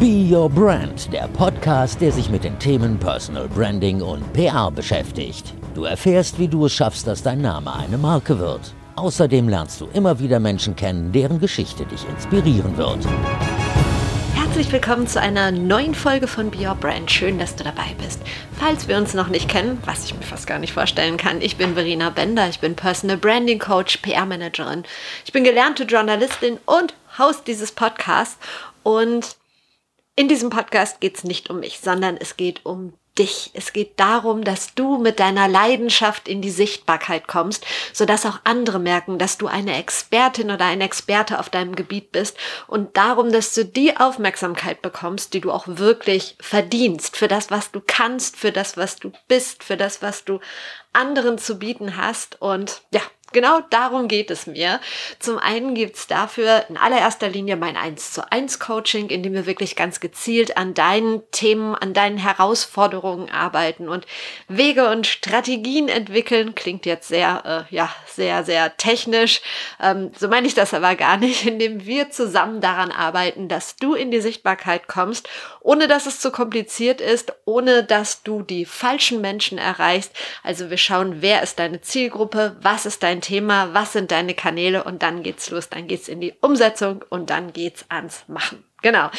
Be Your Brand, der Podcast, der sich mit den Themen Personal Branding und PR beschäftigt. Du erfährst, wie du es schaffst, dass dein Name eine Marke wird. Außerdem lernst du immer wieder Menschen kennen, deren Geschichte dich inspirieren wird. Herzlich willkommen zu einer neuen Folge von Be Your Brand. Schön, dass du dabei bist. Falls wir uns noch nicht kennen, was ich mir fast gar nicht vorstellen kann, ich bin Verena Bender, ich bin Personal Branding Coach, PR-Managerin. Ich bin gelernte Journalistin und Host dieses Podcasts und in diesem Podcast geht es nicht um mich, sondern es geht um dich. Es geht darum, dass du mit deiner Leidenschaft in die Sichtbarkeit kommst, sodass auch andere merken, dass du eine Expertin oder ein Experte auf deinem Gebiet bist und darum, dass du die Aufmerksamkeit bekommst, die du auch wirklich verdienst für das, was du kannst, für das, was du bist, für das, was du anderen zu bieten hast und ja, Genau darum geht es mir. Zum einen gibt's dafür in allererster Linie mein 1 zu 1 Coaching, in dem wir wirklich ganz gezielt an deinen Themen, an deinen Herausforderungen arbeiten und Wege und Strategien entwickeln. Klingt jetzt sehr, äh, ja, sehr, sehr technisch. Ähm, so meine ich das aber gar nicht, indem wir zusammen daran arbeiten, dass du in die Sichtbarkeit kommst, ohne dass es zu kompliziert ist, ohne dass du die falschen Menschen erreichst. Also wir schauen, wer ist deine Zielgruppe, was ist dein Thema, was sind deine Kanäle und dann geht's los, dann geht's in die Umsetzung und dann geht's ans Machen. Genau.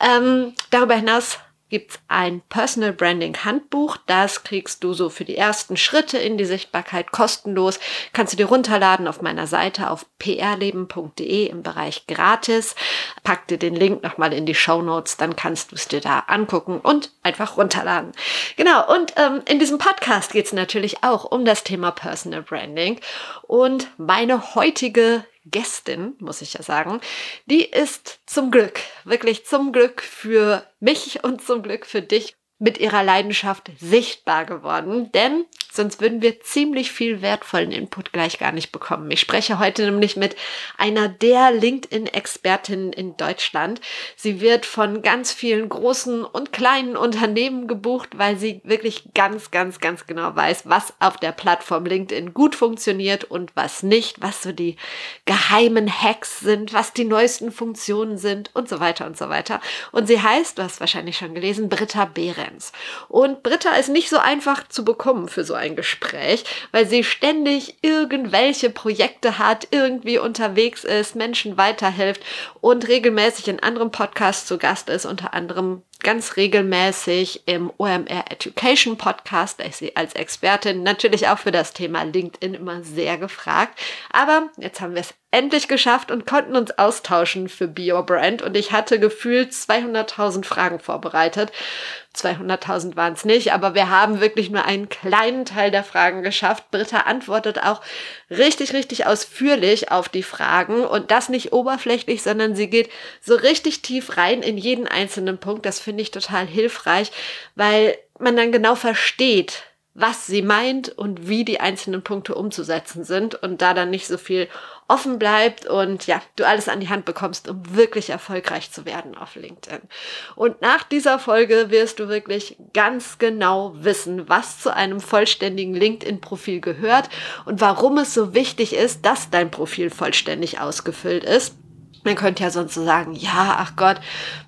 Ähm, darüber hinaus gibt's ein Personal Branding Handbuch. Das kriegst du so für die ersten Schritte in die Sichtbarkeit kostenlos. Kannst du dir runterladen auf meiner Seite auf prleben.de im Bereich gratis. Pack dir den Link nochmal in die Show Notes, dann kannst du es dir da angucken und einfach runterladen. Genau, und ähm, in diesem Podcast geht's natürlich auch um das Thema Personal Branding. Und meine heutige Gästin, muss ich ja sagen, die ist zum Glück, wirklich zum Glück für mich und zum Glück für dich mit ihrer Leidenschaft sichtbar geworden, denn sonst würden wir ziemlich viel wertvollen Input gleich gar nicht bekommen. Ich spreche heute nämlich mit einer der LinkedIn-Expertinnen in Deutschland. Sie wird von ganz vielen großen und kleinen Unternehmen gebucht, weil sie wirklich ganz, ganz, ganz genau weiß, was auf der Plattform LinkedIn gut funktioniert und was nicht, was so die geheimen Hacks sind, was die neuesten Funktionen sind und so weiter und so weiter. Und sie heißt, du hast wahrscheinlich schon gelesen, Britta Behrendt. Fans. Und Britta ist nicht so einfach zu bekommen für so ein Gespräch, weil sie ständig irgendwelche Projekte hat, irgendwie unterwegs ist, Menschen weiterhilft und regelmäßig in anderen Podcasts zu Gast ist, unter anderem ganz regelmäßig im OMR Education Podcast. Da ist sie als Expertin natürlich auch für das Thema LinkedIn immer sehr gefragt. Aber jetzt haben wir es endlich geschafft und konnten uns austauschen für Be Your Brand. Und ich hatte gefühlt 200.000 Fragen vorbereitet. 200.000 waren es nicht, aber wir haben wirklich nur einen kleinen Teil der Fragen geschafft. Britta antwortet auch richtig, richtig ausführlich auf die Fragen und das nicht oberflächlich, sondern sie geht so richtig tief rein in jeden einzelnen Punkt. Das finde ich total hilfreich, weil man dann genau versteht, was sie meint und wie die einzelnen Punkte umzusetzen sind und da dann nicht so viel offen bleibt und ja, du alles an die Hand bekommst, um wirklich erfolgreich zu werden auf LinkedIn. Und nach dieser Folge wirst du wirklich ganz genau wissen, was zu einem vollständigen LinkedIn-Profil gehört und warum es so wichtig ist, dass dein Profil vollständig ausgefüllt ist man könnte ja sonst so sagen, ja, ach Gott,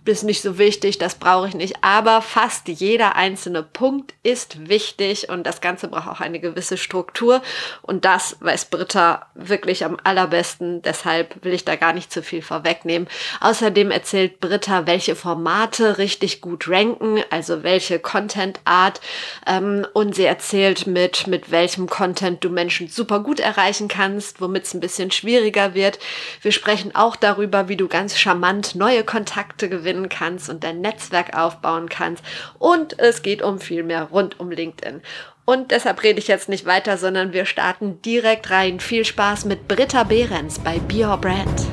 ist nicht so wichtig, das brauche ich nicht. Aber fast jeder einzelne Punkt ist wichtig und das Ganze braucht auch eine gewisse Struktur. Und das weiß Britta wirklich am allerbesten. Deshalb will ich da gar nicht zu viel vorwegnehmen. Außerdem erzählt Britta, welche Formate richtig gut ranken, also welche Content Art. Ähm, und sie erzählt mit, mit welchem Content du Menschen super gut erreichen kannst, womit es ein bisschen schwieriger wird. Wir sprechen auch darüber, darüber, wie du ganz charmant neue Kontakte gewinnen kannst und dein Netzwerk aufbauen kannst. Und es geht um viel mehr rund um LinkedIn. Und deshalb rede ich jetzt nicht weiter, sondern wir starten direkt rein. Viel Spaß mit Britta Behrens bei Be Your Brand.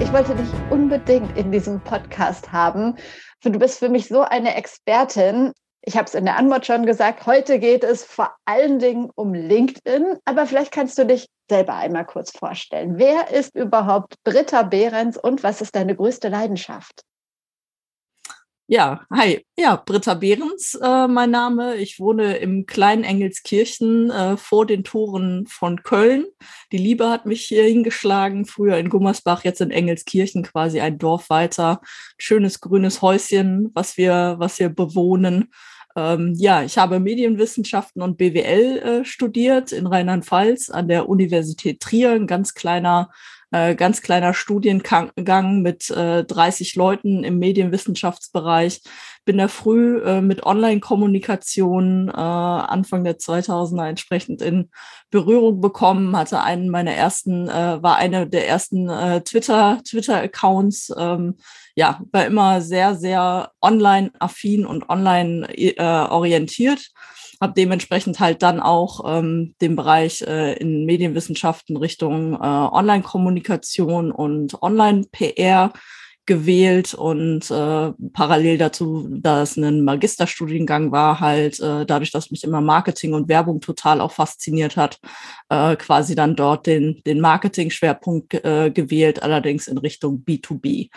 Ich wollte dich unbedingt in diesem Podcast haben. Du bist für mich so eine Expertin. Ich habe es in der Antwort schon gesagt, heute geht es vor allen Dingen um LinkedIn, aber vielleicht kannst du dich selber einmal kurz vorstellen. Wer ist überhaupt Britta Behrens und was ist deine größte Leidenschaft? Ja, hi. Ja, Britta Behrens, äh, mein Name. Ich wohne im kleinen Engelskirchen äh, vor den Toren von Köln. Die Liebe hat mich hier hingeschlagen, früher in Gummersbach, jetzt in Engelskirchen, quasi ein Dorf weiter. Schönes grünes Häuschen, was wir, was wir bewohnen. Ähm, ja, ich habe Medienwissenschaften und BWL äh, studiert in Rheinland-Pfalz an der Universität Trier, ein ganz kleiner äh, ganz kleiner Studiengang mit äh, 30 Leuten im Medienwissenschaftsbereich. Bin da früh äh, mit Online-Kommunikation äh, Anfang der 2000er entsprechend in Berührung bekommen, hatte einen meiner ersten, äh, war einer der ersten äh, Twitter, Twitter-Accounts, ähm, ja, war immer sehr, sehr online-affin und online äh, orientiert. Habe dementsprechend halt dann auch ähm, den Bereich äh, in Medienwissenschaften Richtung äh, Online-Kommunikation und Online-PR gewählt und äh, parallel dazu, da es ein Magisterstudiengang war, halt äh, dadurch, dass mich immer Marketing und Werbung total auch fasziniert hat, äh, quasi dann dort den, den Marketing-Schwerpunkt äh, gewählt, allerdings in Richtung B2B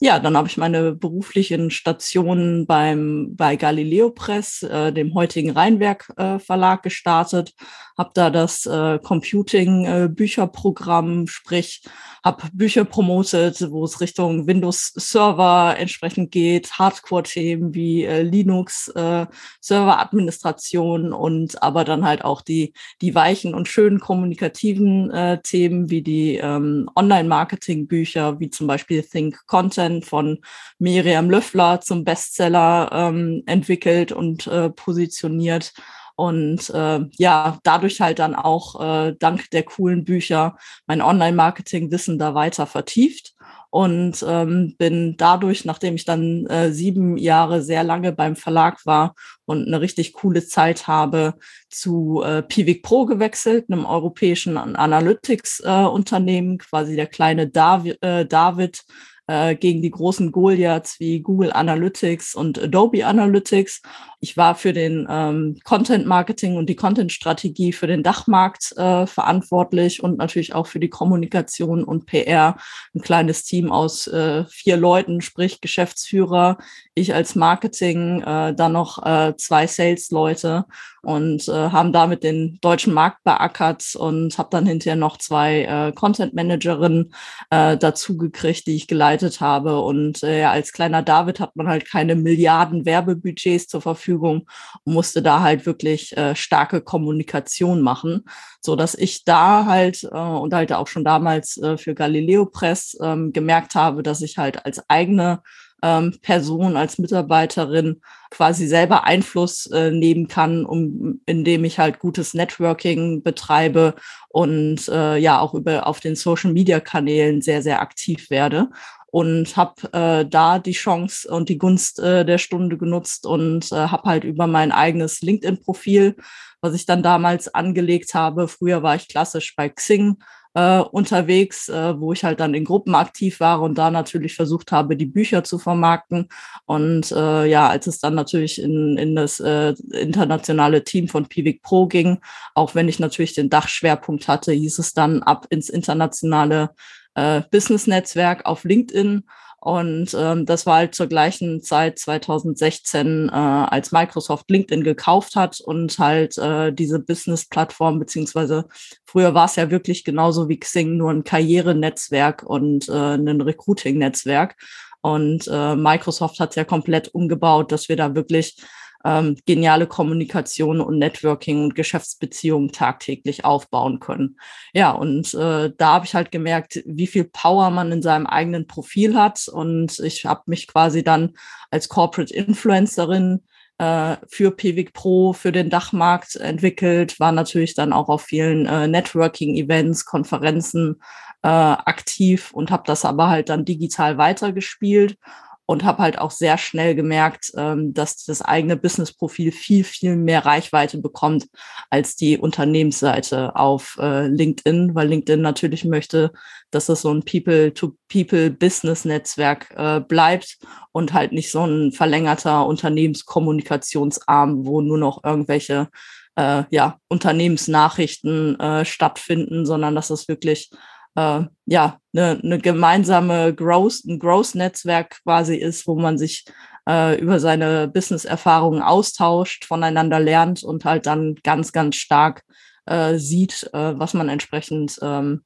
ja, dann habe ich meine beruflichen Stationen beim bei Galileo Press, äh, dem heutigen Rheinwerk äh, Verlag gestartet, habe da das äh, Computing äh, Bücherprogramm, sprich habe Bücher promotet, wo es Richtung Windows Server entsprechend geht, Hardcore-Themen wie äh, Linux, äh, Server-Administration und aber dann halt auch die, die weichen und schönen kommunikativen Themen wie die ähm, Online-Marketing-Bücher, wie zum Beispiel Think Content von Miriam Löffler zum Bestseller ähm, entwickelt und äh, positioniert. Und äh, ja, dadurch halt dann auch äh, dank der coolen Bücher mein Online-Marketing-Wissen da weiter vertieft. Und ähm, bin dadurch, nachdem ich dann äh, sieben Jahre sehr lange beim Verlag war und eine richtig coole Zeit habe, zu äh, Pivik Pro gewechselt, einem europäischen Analytics-Unternehmen, äh, quasi der kleine Davi äh, David äh, gegen die großen Goliaths wie Google Analytics und Adobe Analytics. Ich war für den ähm, Content Marketing und die Content Strategie für den Dachmarkt äh, verantwortlich und natürlich auch für die Kommunikation und PR. Ein kleines Team aus äh, vier Leuten, sprich Geschäftsführer, ich als Marketing, äh, dann noch äh, zwei Sales-Leute und äh, haben damit den deutschen Markt beackert und habe dann hinterher noch zwei äh, Content-Managerinnen äh, dazu gekriegt, die ich geleitet habe. Und äh, als kleiner David hat man halt keine Milliarden Werbebudgets zur Verfügung und musste da halt wirklich äh, starke Kommunikation machen, so dass ich da halt äh, und halt auch schon damals äh, für Galileo Press äh, gemerkt habe, dass ich halt als eigene ähm, Person, als Mitarbeiterin quasi selber Einfluss äh, nehmen kann, um, indem ich halt gutes Networking betreibe und äh, ja auch über auf den Social Media Kanälen sehr, sehr aktiv werde. Und habe äh, da die Chance und die Gunst äh, der Stunde genutzt und äh, habe halt über mein eigenes LinkedIn-Profil, was ich dann damals angelegt habe, früher war ich klassisch bei Xing, äh, unterwegs, äh, wo ich halt dann in Gruppen aktiv war und da natürlich versucht habe, die Bücher zu vermarkten. Und äh, ja, als es dann natürlich in, in das äh, internationale Team von Pivik Pro ging, auch wenn ich natürlich den Dachschwerpunkt hatte, hieß es dann ab ins internationale äh, Business-Netzwerk auf LinkedIn. Und ähm, das war halt zur gleichen Zeit 2016, äh, als Microsoft LinkedIn gekauft hat und halt äh, diese Business-Plattform, beziehungsweise früher war es ja wirklich genauso wie Xing, nur ein Karrierenetzwerk und äh, ein Recruiting-Netzwerk. Und äh, Microsoft hat ja komplett umgebaut, dass wir da wirklich ähm, geniale Kommunikation und Networking und Geschäftsbeziehungen tagtäglich aufbauen können. Ja, und äh, da habe ich halt gemerkt, wie viel Power man in seinem eigenen Profil hat. Und ich habe mich quasi dann als Corporate Influencerin äh, für Pivik Pro, für den Dachmarkt entwickelt, war natürlich dann auch auf vielen äh, Networking-Events, Konferenzen äh, aktiv und habe das aber halt dann digital weitergespielt und habe halt auch sehr schnell gemerkt, ähm, dass das eigene Business-Profil viel, viel mehr Reichweite bekommt als die Unternehmensseite auf äh, LinkedIn, weil LinkedIn natürlich möchte, dass es so ein People-to-People-Business-Netzwerk äh, bleibt und halt nicht so ein verlängerter Unternehmenskommunikationsarm, wo nur noch irgendwelche äh, ja, Unternehmensnachrichten äh, stattfinden, sondern dass es wirklich äh, ja, eine, eine gemeinsame Growth, ein Growth-Netzwerk quasi ist, wo man sich äh, über seine Business-Erfahrungen austauscht, voneinander lernt und halt dann ganz, ganz stark äh, sieht, äh, was man entsprechend ähm,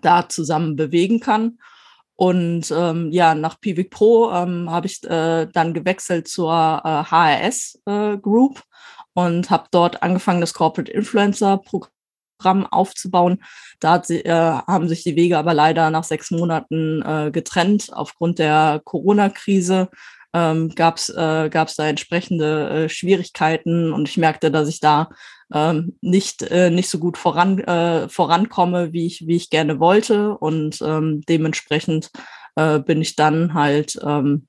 da zusammen bewegen kann. Und ähm, ja, nach Pivik Pro ähm, habe ich äh, dann gewechselt zur äh, HRS äh, Group und habe dort angefangen, das Corporate Influencer Programm aufzubauen. Da sie, äh, haben sich die Wege aber leider nach sechs Monaten äh, getrennt aufgrund der Corona-Krise ähm, gab es äh, da entsprechende äh, Schwierigkeiten und ich merkte, dass ich da ähm, nicht, äh, nicht so gut voran, äh, vorankomme, wie ich, wie ich gerne wollte. Und ähm, dementsprechend äh, bin ich dann halt ähm,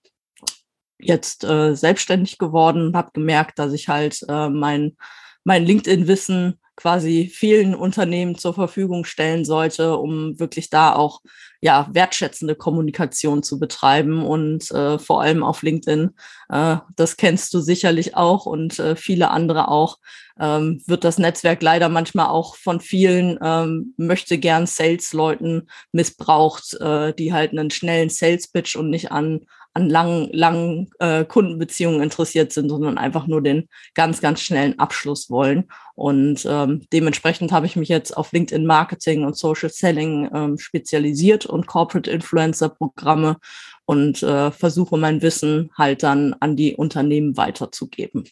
jetzt äh, selbstständig geworden habe gemerkt, dass ich halt äh, mein, mein LinkedIn-Wissen quasi vielen Unternehmen zur Verfügung stellen sollte, um wirklich da auch ja wertschätzende Kommunikation zu betreiben und äh, vor allem auf LinkedIn. Äh, das kennst du sicherlich auch und äh, viele andere auch. Ähm, wird das Netzwerk leider manchmal auch von vielen ähm, möchte gern Sales-Leuten missbraucht, äh, die halt einen schnellen Sales-Pitch und nicht an an langen, langen äh, Kundenbeziehungen interessiert sind, sondern einfach nur den ganz, ganz schnellen Abschluss wollen. Und ähm, dementsprechend habe ich mich jetzt auf LinkedIn Marketing und Social Selling ähm, spezialisiert und Corporate Influencer Programme und äh, versuche mein Wissen halt dann an die Unternehmen weiterzugeben.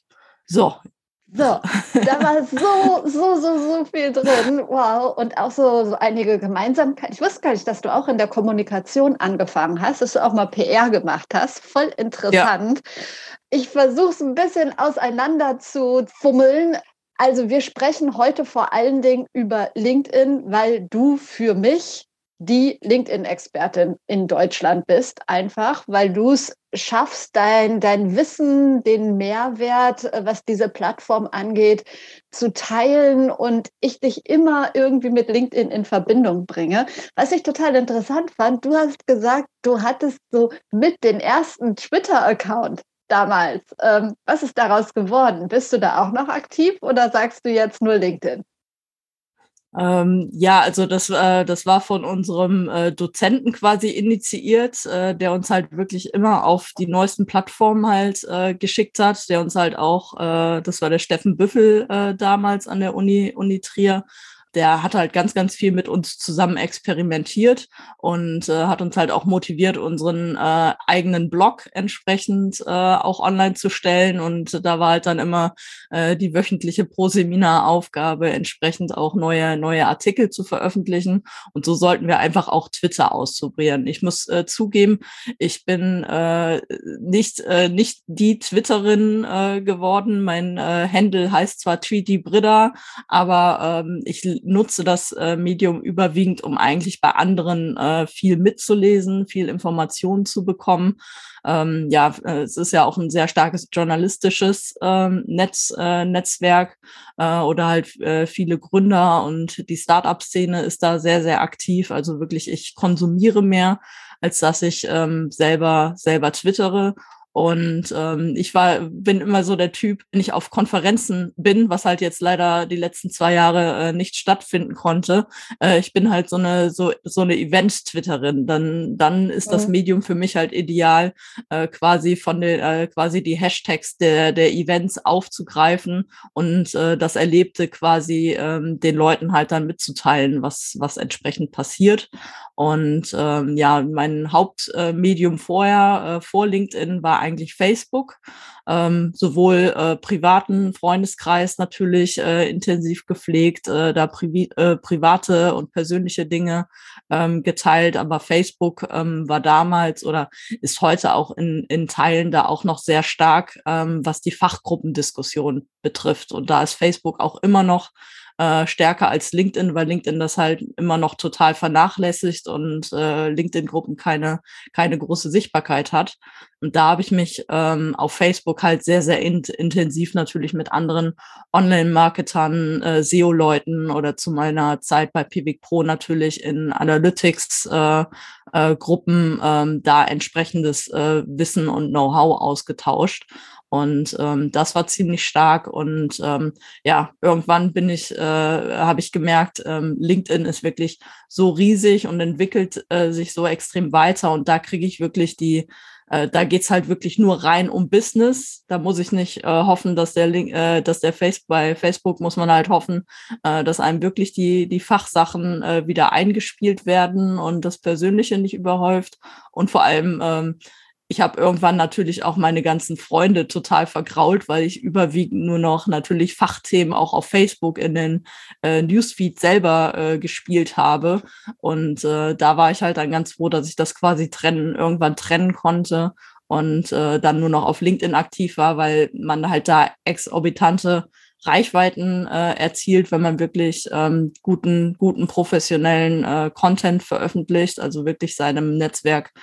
So, so, da war so, so, so, so viel drin. Wow. Und auch so, so einige Gemeinsamkeiten. Ich wusste gar nicht, dass du auch in der Kommunikation angefangen hast, dass du auch mal PR gemacht hast. Voll interessant. Ja. Ich versuche es ein bisschen auseinander zu fummeln. Also wir sprechen heute vor allen Dingen über LinkedIn, weil du für mich die LinkedIn-Expertin in Deutschland bist, einfach, weil du es schaffst, dein, dein Wissen, den Mehrwert, äh, was diese Plattform angeht, zu teilen und ich dich immer irgendwie mit LinkedIn in Verbindung bringe. Was ich total interessant fand, du hast gesagt, du hattest so mit den ersten Twitter-Account damals. Ähm, was ist daraus geworden? Bist du da auch noch aktiv oder sagst du jetzt nur LinkedIn? Ähm, ja, also das, äh, das war von unserem äh, Dozenten quasi initiiert, äh, der uns halt wirklich immer auf die neuesten Plattformen halt äh, geschickt hat, der uns halt auch, äh, das war der Steffen Büffel äh, damals an der Uni, Uni Trier, der hat halt ganz, ganz viel mit uns zusammen experimentiert und äh, hat uns halt auch motiviert, unseren äh, eigenen Blog entsprechend äh, auch online zu stellen. Und da war halt dann immer äh, die wöchentliche Pro-Seminar-Aufgabe, entsprechend auch neue, neue Artikel zu veröffentlichen. Und so sollten wir einfach auch Twitter ausprobieren. Ich muss äh, zugeben, ich bin äh, nicht, äh, nicht die Twitterin äh, geworden. Mein äh, Handle heißt zwar Tweety Brida, aber ähm, ich nutze das äh, Medium überwiegend, um eigentlich bei anderen äh, viel mitzulesen, viel Informationen zu bekommen. Ähm, ja, äh, es ist ja auch ein sehr starkes journalistisches ähm, Netz, äh, Netzwerk äh, oder halt äh, viele Gründer und die Startup-Szene ist da sehr, sehr aktiv. Also wirklich, ich konsumiere mehr, als dass ich ähm, selber, selber twittere. Und ähm, ich war, bin immer so der Typ, wenn ich auf Konferenzen bin, was halt jetzt leider die letzten zwei Jahre äh, nicht stattfinden konnte. Äh, ich bin halt so eine so so eine Event-Twitterin. Dann dann ist mhm. das Medium für mich halt ideal, äh, quasi von den äh, quasi die Hashtags der der Events aufzugreifen und äh, das Erlebte quasi ähm, den Leuten halt dann mitzuteilen, was was entsprechend passiert. Und ähm, ja, mein Hauptmedium vorher äh, vor LinkedIn war eigentlich Facebook. Ähm, sowohl äh, privaten Freundeskreis natürlich äh, intensiv gepflegt, äh, da privi äh, private und persönliche Dinge ähm, geteilt, aber Facebook ähm, war damals oder ist heute auch in, in Teilen da auch noch sehr stark, ähm, was die Fachgruppendiskussion betrifft. Und da ist Facebook auch immer noch äh, stärker als LinkedIn, weil LinkedIn das halt immer noch total vernachlässigt und äh, LinkedIn-Gruppen keine, keine große Sichtbarkeit hat. Und da habe ich mich ähm, auf Facebook halt sehr, sehr in intensiv natürlich mit anderen Online-Marketern, äh, SEO-Leuten oder zu meiner Zeit bei Pivik Pro natürlich in Analytics äh, äh, ähm, da entsprechendes äh, Wissen und Know-how ausgetauscht. Und ähm, das war ziemlich stark. Und ähm, ja, irgendwann bin ich, äh, habe ich gemerkt, ähm, LinkedIn ist wirklich so riesig und entwickelt äh, sich so extrem weiter. Und da kriege ich wirklich die äh, da geht's halt wirklich nur rein um Business. Da muss ich nicht äh, hoffen, dass der Link, äh, dass der Facebook bei Facebook muss man halt hoffen, äh, dass einem wirklich die, die Fachsachen äh, wieder eingespielt werden und das Persönliche nicht überhäuft. Und vor allem ähm, ich habe irgendwann natürlich auch meine ganzen Freunde total vergrault, weil ich überwiegend nur noch natürlich Fachthemen auch auf Facebook in den äh, Newsfeed selber äh, gespielt habe. Und äh, da war ich halt dann ganz froh, dass ich das quasi trennen, irgendwann trennen konnte und äh, dann nur noch auf LinkedIn aktiv war, weil man halt da exorbitante Reichweiten äh, erzielt, wenn man wirklich ähm, guten, guten professionellen äh, Content veröffentlicht, also wirklich seinem Netzwerk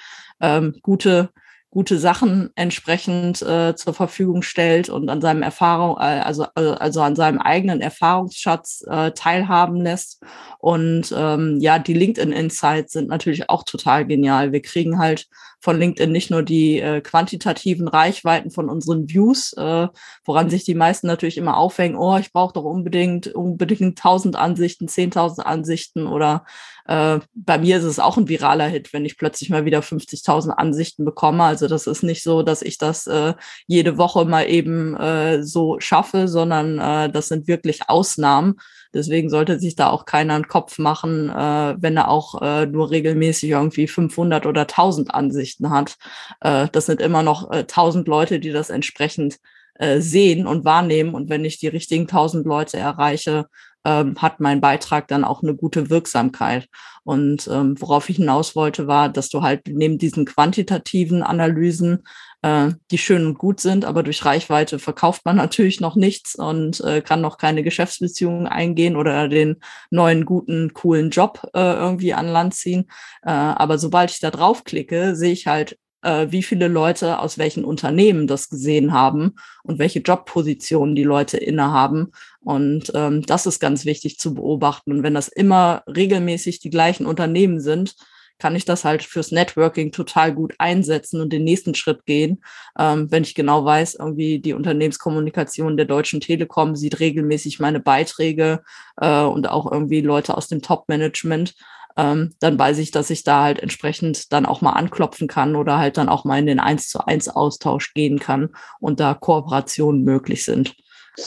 ähm, gute gute Sachen entsprechend äh, zur Verfügung stellt und an seinem Erfahrung, äh, also, äh, also an seinem eigenen Erfahrungsschatz äh, teilhaben lässt. Und ähm, ja, die LinkedIn Insights sind natürlich auch total genial. Wir kriegen halt von LinkedIn nicht nur die äh, quantitativen Reichweiten von unseren Views, äh, woran sich die meisten natürlich immer aufhängen, oh, ich brauche doch unbedingt, unbedingt 1000 Ansichten, 10.000 Ansichten oder äh, bei mir ist es auch ein viraler Hit, wenn ich plötzlich mal wieder 50.000 Ansichten bekomme. Also das ist nicht so, dass ich das äh, jede Woche mal eben äh, so schaffe, sondern äh, das sind wirklich Ausnahmen. Deswegen sollte sich da auch keiner einen Kopf machen, äh, wenn er auch äh, nur regelmäßig irgendwie 500 oder 1000 Ansichten hat. Äh, das sind immer noch äh, 1000 Leute, die das entsprechend äh, sehen und wahrnehmen. Und wenn ich die richtigen 1000 Leute erreiche, ähm, hat mein Beitrag dann auch eine gute Wirksamkeit. Und ähm, worauf ich hinaus wollte, war, dass du halt neben diesen quantitativen Analysen äh, die schön und gut sind, aber durch Reichweite verkauft man natürlich noch nichts und äh, kann noch keine Geschäftsbeziehungen eingehen oder den neuen guten, coolen Job äh, irgendwie an Land ziehen. Äh, aber sobald ich da draufklicke, sehe ich halt, äh, wie viele Leute aus welchen Unternehmen das gesehen haben und welche Jobpositionen die Leute innehaben. Und ähm, das ist ganz wichtig zu beobachten. Und wenn das immer regelmäßig die gleichen Unternehmen sind, kann ich das halt fürs Networking total gut einsetzen und den nächsten Schritt gehen. Ähm, wenn ich genau weiß, irgendwie die Unternehmenskommunikation der Deutschen Telekom sieht regelmäßig meine Beiträge äh, und auch irgendwie Leute aus dem Top-Management, ähm, dann weiß ich, dass ich da halt entsprechend dann auch mal anklopfen kann oder halt dann auch mal in den eins zu eins Austausch gehen kann und da Kooperationen möglich sind.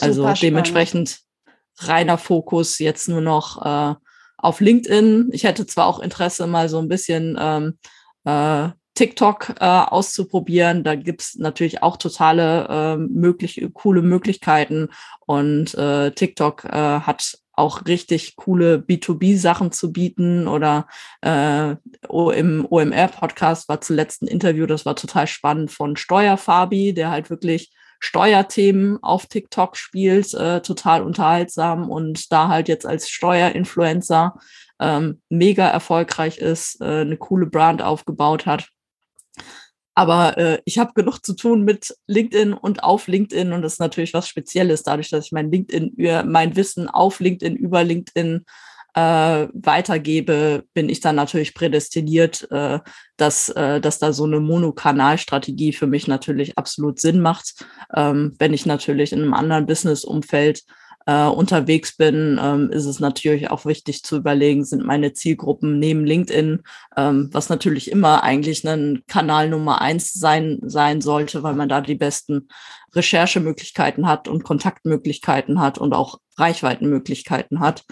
Also dementsprechend reiner Fokus jetzt nur noch äh, auf LinkedIn. Ich hätte zwar auch Interesse, mal so ein bisschen ähm, äh, TikTok äh, auszuprobieren. Da gibt's natürlich auch totale äh, möglich, coole Möglichkeiten. Und äh, TikTok äh, hat auch richtig coole B2B-Sachen zu bieten. Oder äh, im OMR-Podcast war zuletzt ein Interview, das war total spannend von Steuerfabi, der halt wirklich Steuerthemen auf TikTok spielt, äh, total unterhaltsam und da halt jetzt als Steuerinfluencer ähm, mega erfolgreich ist, äh, eine coole Brand aufgebaut hat. Aber äh, ich habe genug zu tun mit LinkedIn und auf LinkedIn und das ist natürlich was Spezielles, dadurch, dass ich mein LinkedIn, mein Wissen auf LinkedIn über LinkedIn äh, weitergebe, bin ich dann natürlich prädestiniert, äh, dass, äh, dass da so eine Monokanalstrategie für mich natürlich absolut Sinn macht. Ähm, wenn ich natürlich in einem anderen Business-Umfeld äh, unterwegs bin, ähm, ist es natürlich auch wichtig zu überlegen, sind meine Zielgruppen neben LinkedIn, ähm, was natürlich immer eigentlich ein Kanal Nummer eins sein, sein sollte, weil man da die besten Recherchemöglichkeiten hat und Kontaktmöglichkeiten hat und auch Reichweitenmöglichkeiten hat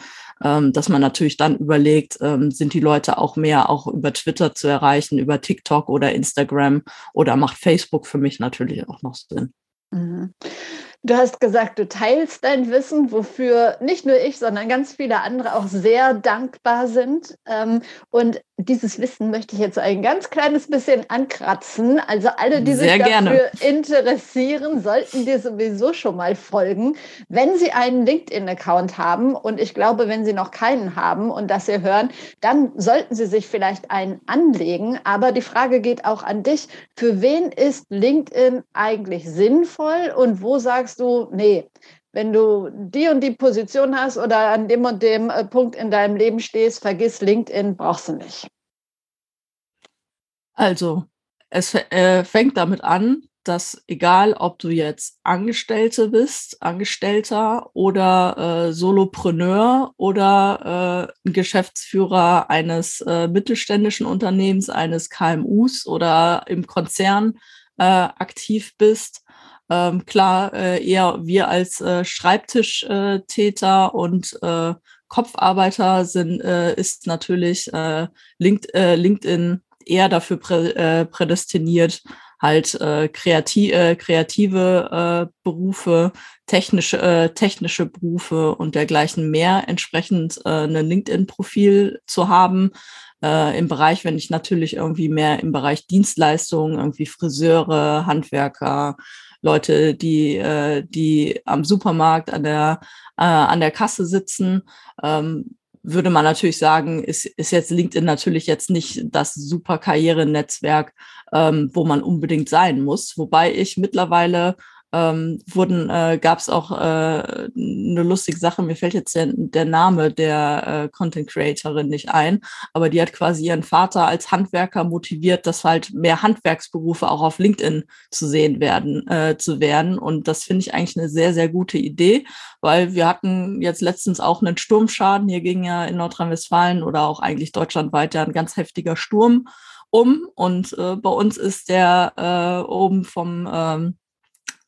ähm, dass man natürlich dann überlegt, ähm, sind die Leute auch mehr auch über Twitter zu erreichen, über TikTok oder Instagram oder macht Facebook für mich natürlich auch noch Sinn. Mhm. Du hast gesagt, du teilst dein Wissen, wofür nicht nur ich, sondern ganz viele andere auch sehr dankbar sind. Ähm, und dieses Wissen möchte ich jetzt ein ganz kleines bisschen ankratzen. Also alle, die Sehr sich dafür gerne. interessieren, sollten dir sowieso schon mal folgen, wenn sie einen LinkedIn-Account haben. Und ich glaube, wenn sie noch keinen haben und das hier hören, dann sollten sie sich vielleicht einen anlegen. Aber die Frage geht auch an dich. Für wen ist LinkedIn eigentlich sinnvoll und wo sagst du, nee, wenn du die und die Position hast oder an dem und dem äh, Punkt in deinem Leben stehst, vergiss LinkedIn, brauchst du nicht. Also, es äh, fängt damit an, dass egal, ob du jetzt Angestellte bist, Angestellter oder äh, Solopreneur oder äh, Geschäftsführer eines äh, mittelständischen Unternehmens, eines KMUs oder im Konzern äh, aktiv bist, ähm, klar, äh, eher wir als äh, Schreibtischtäter und äh, Kopfarbeiter sind, äh, ist natürlich äh, Linked, äh, LinkedIn eher dafür prä, prädestiniert, halt kreativ, kreative Berufe, technische, technische Berufe und dergleichen mehr entsprechend ein LinkedIn-Profil zu haben. Äh, Im Bereich, wenn ich natürlich irgendwie mehr im Bereich Dienstleistungen, irgendwie Friseure, Handwerker, Leute, die, äh, die am Supermarkt an der, äh, an der Kasse sitzen, ähm, würde man natürlich sagen, ist, ist jetzt LinkedIn natürlich jetzt nicht das super Karrierenetzwerk, ähm, wo man unbedingt sein muss. Wobei ich mittlerweile ähm, wurden, äh, gab es auch äh, eine lustige Sache, mir fällt jetzt der, der Name der äh, Content Creatorin nicht ein, aber die hat quasi ihren Vater als Handwerker motiviert, dass halt mehr Handwerksberufe auch auf LinkedIn zu sehen werden, äh, zu werden. Und das finde ich eigentlich eine sehr, sehr gute Idee, weil wir hatten jetzt letztens auch einen Sturmschaden. Hier ging ja in Nordrhein-Westfalen oder auch eigentlich deutschlandweit ja ein ganz heftiger Sturm um. Und äh, bei uns ist der äh, oben vom ähm,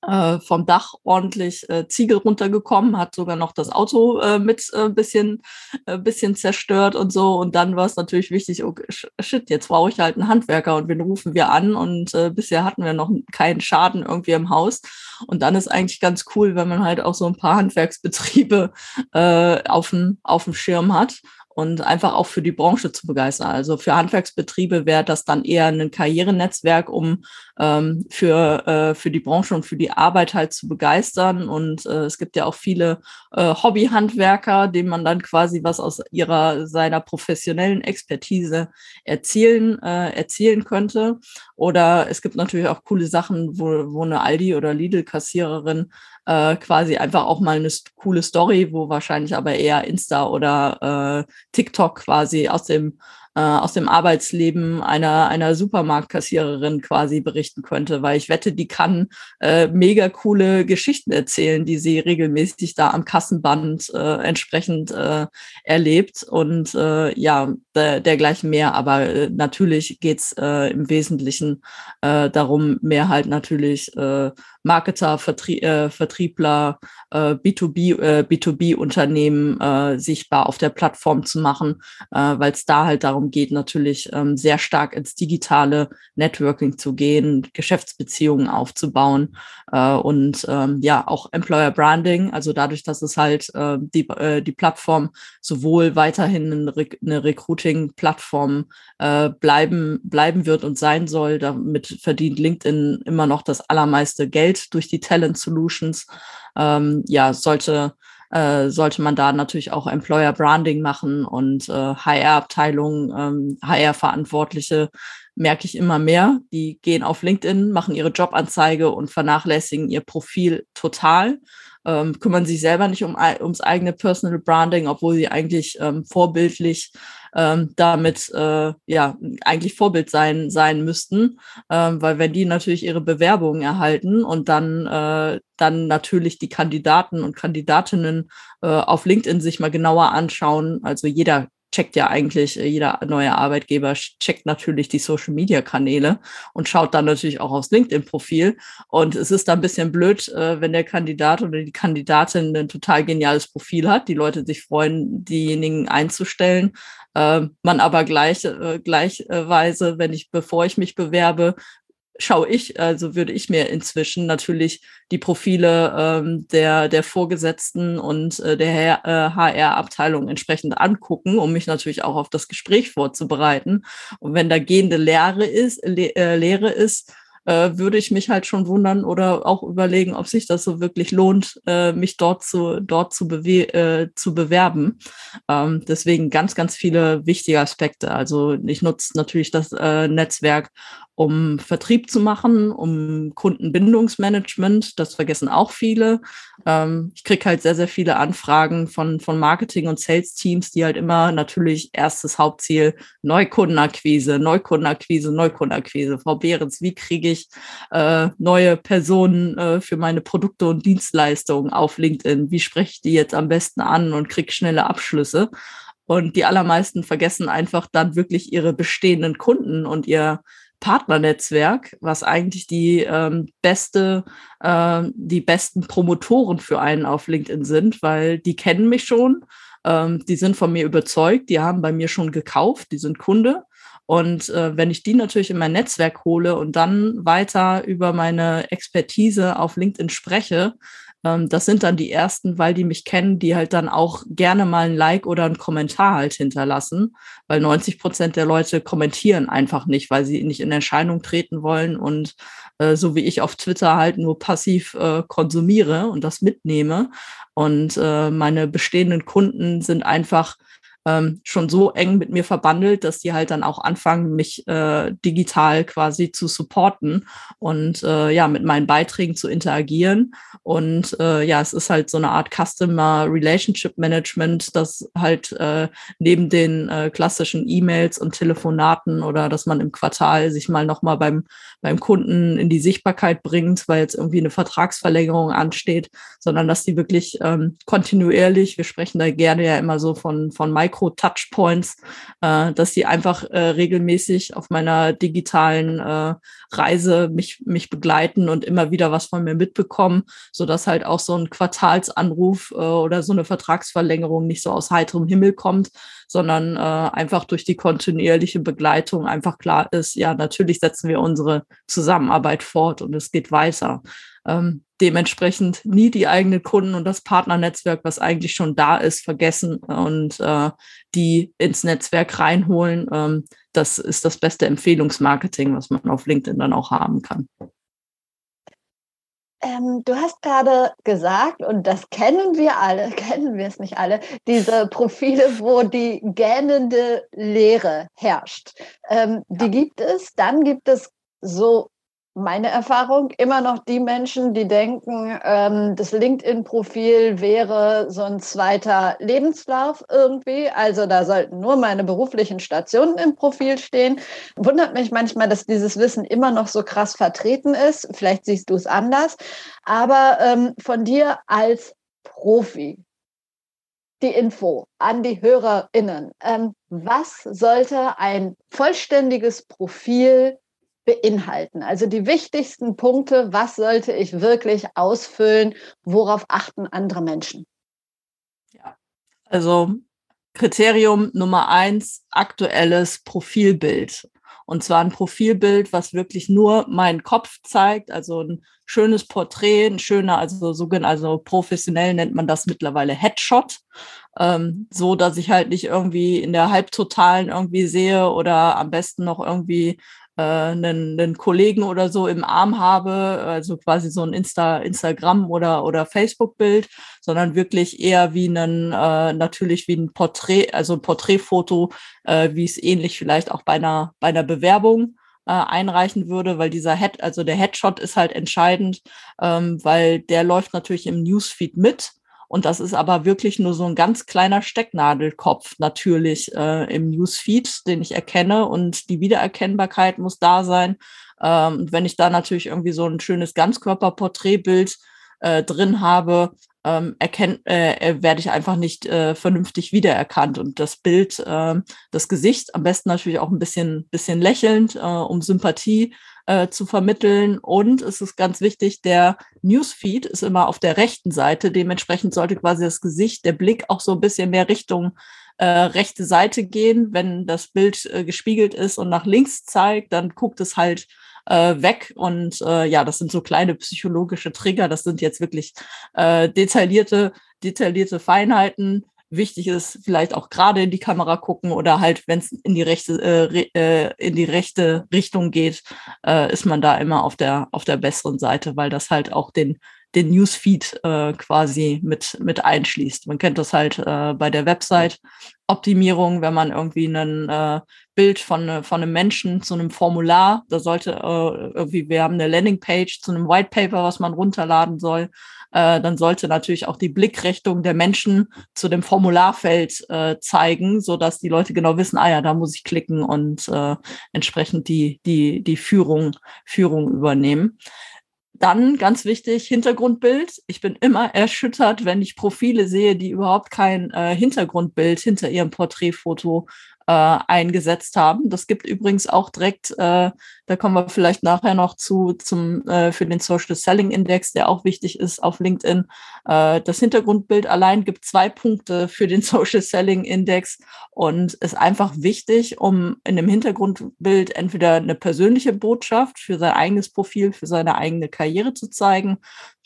äh, vom Dach ordentlich äh, Ziegel runtergekommen, hat sogar noch das Auto äh, mit äh, bisschen, äh, bisschen zerstört und so. Und dann war es natürlich wichtig, oh shit, jetzt brauche ich halt einen Handwerker und wen rufen wir an? Und äh, bisher hatten wir noch keinen Schaden irgendwie im Haus. Und dann ist eigentlich ganz cool, wenn man halt auch so ein paar Handwerksbetriebe äh, dem auf dem Schirm hat und einfach auch für die Branche zu begeistern. Also für Handwerksbetriebe wäre das dann eher ein Karrierenetzwerk, um ähm, für, äh, für die Branche und für die Arbeit halt zu begeistern. Und äh, es gibt ja auch viele äh, Hobbyhandwerker, denen man dann quasi was aus ihrer, seiner professionellen Expertise erzielen, äh, erzielen könnte. Oder es gibt natürlich auch coole Sachen, wo, wo eine Aldi- oder Lidl-Kassiererin äh, quasi einfach auch mal eine coole Story, wo wahrscheinlich aber eher Insta oder äh, TikTok quasi aus dem äh, aus dem Arbeitsleben einer, einer Supermarktkassiererin quasi berichten könnte, weil ich wette, die kann äh, mega coole Geschichten erzählen, die sie regelmäßig da am Kassenband äh, entsprechend äh, erlebt und äh, ja, der, dergleichen mehr. Aber äh, natürlich geht's äh, im Wesentlichen äh, darum, mehr halt natürlich äh, Marketer, Vertrie äh, Vertriebler, äh, B2B, äh, B2B-Unternehmen äh, sichtbar auf der Plattform zu machen, äh, weil es da halt darum geht, natürlich ähm, sehr stark ins digitale Networking zu gehen, Geschäftsbeziehungen aufzubauen äh, und ähm, ja auch Employer Branding, also dadurch, dass es halt äh, die, äh, die Plattform sowohl weiterhin eine Recruiting-Plattform äh, bleiben, bleiben wird und sein soll. Damit verdient LinkedIn immer noch das allermeiste Geld durch die Talent Solutions. Ähm, ja, sollte äh, sollte man da natürlich auch Employer Branding machen und äh, HR-Abteilungen, ähm, HR-Verantwortliche merke ich immer mehr. Die gehen auf LinkedIn, machen ihre Jobanzeige und vernachlässigen ihr Profil total ähm, kümmern sich selber nicht um, ums eigene Personal Branding, obwohl sie eigentlich ähm, vorbildlich ähm, damit äh, ja eigentlich Vorbild sein sein müssten, ähm, weil wenn die natürlich ihre Bewerbungen erhalten und dann äh, dann natürlich die Kandidaten und Kandidatinnen äh, auf LinkedIn sich mal genauer anschauen. Also jeder checkt ja eigentlich, äh, jeder neue Arbeitgeber checkt natürlich die Social Media Kanäle und schaut dann natürlich auch aufs LinkedIn-Profil. Und es ist da ein bisschen blöd, äh, wenn der Kandidat oder die Kandidatin ein total geniales Profil hat, die Leute sich freuen, diejenigen einzustellen. Äh, man aber gleich, gleichweise, wenn ich, bevor ich mich bewerbe, schaue ich, also würde ich mir inzwischen natürlich die Profile ähm, der, der Vorgesetzten und äh, der äh, HR-Abteilung entsprechend angucken, um mich natürlich auch auf das Gespräch vorzubereiten. Und wenn da gehende Lehre ist, Le äh, Lehre ist, äh, würde ich mich halt schon wundern oder auch überlegen, ob sich das so wirklich lohnt, äh, mich dort zu, dort zu, äh, zu bewerben. Ähm, deswegen ganz, ganz viele wichtige Aspekte. Also ich nutze natürlich das äh, Netzwerk, um Vertrieb zu machen, um Kundenbindungsmanagement. Das vergessen auch viele. Ähm, ich kriege halt sehr, sehr viele Anfragen von, von Marketing- und Sales-Teams, die halt immer natürlich erstes Hauptziel Neukundenakquise, Neukundenakquise, Neukundenakquise. Frau Behrens, wie kriege ich äh, neue Personen äh, für meine Produkte und Dienstleistungen auf LinkedIn? Wie spreche ich die jetzt am besten an und kriege schnelle Abschlüsse? Und die allermeisten vergessen einfach dann wirklich ihre bestehenden Kunden und ihr Partnernetzwerk, was eigentlich die ähm, beste, äh, die besten Promotoren für einen auf LinkedIn sind, weil die kennen mich schon, ähm, die sind von mir überzeugt, die haben bei mir schon gekauft, die sind Kunde. Und äh, wenn ich die natürlich in mein Netzwerk hole und dann weiter über meine Expertise auf LinkedIn spreche, ähm, das sind dann die ersten, weil die mich kennen, die halt dann auch gerne mal ein Like oder einen Kommentar halt hinterlassen, weil 90 Prozent der Leute kommentieren einfach nicht, weil sie nicht in Erscheinung treten wollen und äh, so wie ich auf Twitter halt nur passiv äh, konsumiere und das mitnehme. Und äh, meine bestehenden Kunden sind einfach ähm, schon so eng mit mir verbandelt, dass die halt dann auch anfangen, mich äh, digital quasi zu supporten und äh, ja, mit meinen Beiträgen zu interagieren. Und äh, ja, es ist halt so eine Art Customer Relationship Management, das halt äh, neben den äh, klassischen E-Mails und Telefonaten oder dass man im Quartal sich mal nochmal beim, beim Kunden in die Sichtbarkeit bringt, weil jetzt irgendwie eine Vertragsverlängerung ansteht, sondern dass die wirklich ähm, kontinuierlich, wir sprechen da gerne ja immer so von, von Micro Micro-Touchpoints, äh, dass die einfach äh, regelmäßig auf meiner digitalen äh, Reise mich, mich begleiten und immer wieder was von mir mitbekommen, sodass halt auch so ein Quartalsanruf äh, oder so eine Vertragsverlängerung nicht so aus heiterem Himmel kommt, sondern äh, einfach durch die kontinuierliche Begleitung einfach klar ist, ja, natürlich setzen wir unsere Zusammenarbeit fort und es geht weiter ähm, dementsprechend nie die eigenen Kunden und das Partnernetzwerk, was eigentlich schon da ist, vergessen und äh, die ins Netzwerk reinholen. Ähm, das ist das beste Empfehlungsmarketing, was man auf LinkedIn dann auch haben kann. Ähm, du hast gerade gesagt, und das kennen wir alle, kennen wir es nicht alle, diese Profile, wo die gähnende Leere herrscht. Ähm, ja. Die gibt es. Dann gibt es so meine Erfahrung immer noch die Menschen, die denken, ähm, das LinkedIn-Profil wäre so ein zweiter Lebenslauf irgendwie. Also da sollten nur meine beruflichen Stationen im Profil stehen. Wundert mich manchmal, dass dieses Wissen immer noch so krass vertreten ist. Vielleicht siehst du es anders. Aber ähm, von dir als Profi, die Info an die HörerInnen. Ähm, was sollte ein vollständiges Profil beinhalten? Also die wichtigsten Punkte, was sollte ich wirklich ausfüllen, worauf achten andere Menschen? Ja, also Kriterium Nummer eins, aktuelles Profilbild. Und zwar ein Profilbild, was wirklich nur meinen Kopf zeigt, also ein schönes Porträt, ein schöner, also sogenannt, also professionell nennt man das mittlerweile Headshot. Ähm, so dass ich halt nicht irgendwie in der Halbtotalen irgendwie sehe oder am besten noch irgendwie äh, einen, einen Kollegen oder so im Arm habe, also quasi so ein Insta, Instagram oder, oder Facebook-Bild, sondern wirklich eher wie ein, äh, natürlich wie ein Porträt, also ein Porträtfoto, äh, wie es ähnlich vielleicht auch bei einer, bei einer Bewerbung äh, einreichen würde, weil dieser Head, also der Headshot ist halt entscheidend, ähm, weil der läuft natürlich im Newsfeed mit. Und das ist aber wirklich nur so ein ganz kleiner Stecknadelkopf natürlich äh, im Newsfeed, den ich erkenne. Und die Wiedererkennbarkeit muss da sein. Ähm, wenn ich da natürlich irgendwie so ein schönes Ganzkörperporträtbild äh, drin habe, ähm, erkennt, äh, äh, werde ich einfach nicht äh, vernünftig wiedererkannt. Und das Bild, äh, das Gesicht, am besten natürlich auch ein bisschen, bisschen lächelnd, äh, um Sympathie äh, zu vermitteln. Und es ist ganz wichtig, der Newsfeed ist immer auf der rechten Seite. Dementsprechend sollte quasi das Gesicht, der Blick auch so ein bisschen mehr Richtung äh, rechte Seite gehen. Wenn das Bild äh, gespiegelt ist und nach links zeigt, dann guckt es halt äh, weg. Und äh, ja, das sind so kleine psychologische Trigger. Das sind jetzt wirklich detaillierte, detaillierte Feinheiten, wichtig ist, vielleicht auch gerade in die Kamera gucken oder halt, wenn es in die rechte äh, äh, in die rechte Richtung geht, äh, ist man da immer auf der auf der besseren Seite, weil das halt auch den den Newsfeed äh, quasi mit mit einschließt. Man kennt das halt äh, bei der Website Optimierung, wenn man irgendwie einen äh, Bild von, ne, von einem Menschen zu einem Formular. Da sollte äh, irgendwie, wir haben eine Landingpage zu einem White Paper, was man runterladen soll. Äh, dann sollte natürlich auch die Blickrichtung der Menschen zu dem Formularfeld äh, zeigen, so dass die Leute genau wissen, ah ja, da muss ich klicken und äh, entsprechend die, die, die Führung, Führung übernehmen. Dann ganz wichtig, Hintergrundbild. Ich bin immer erschüttert, wenn ich Profile sehe, die überhaupt kein äh, Hintergrundbild hinter ihrem Porträtfoto äh, eingesetzt haben. Das gibt übrigens auch direkt, äh, da kommen wir vielleicht nachher noch zu, zum, äh, für den Social Selling Index, der auch wichtig ist auf LinkedIn. Äh, das Hintergrundbild allein gibt zwei Punkte für den Social Selling Index und ist einfach wichtig, um in dem Hintergrundbild entweder eine persönliche Botschaft für sein eigenes Profil, für seine eigene Karriere zu zeigen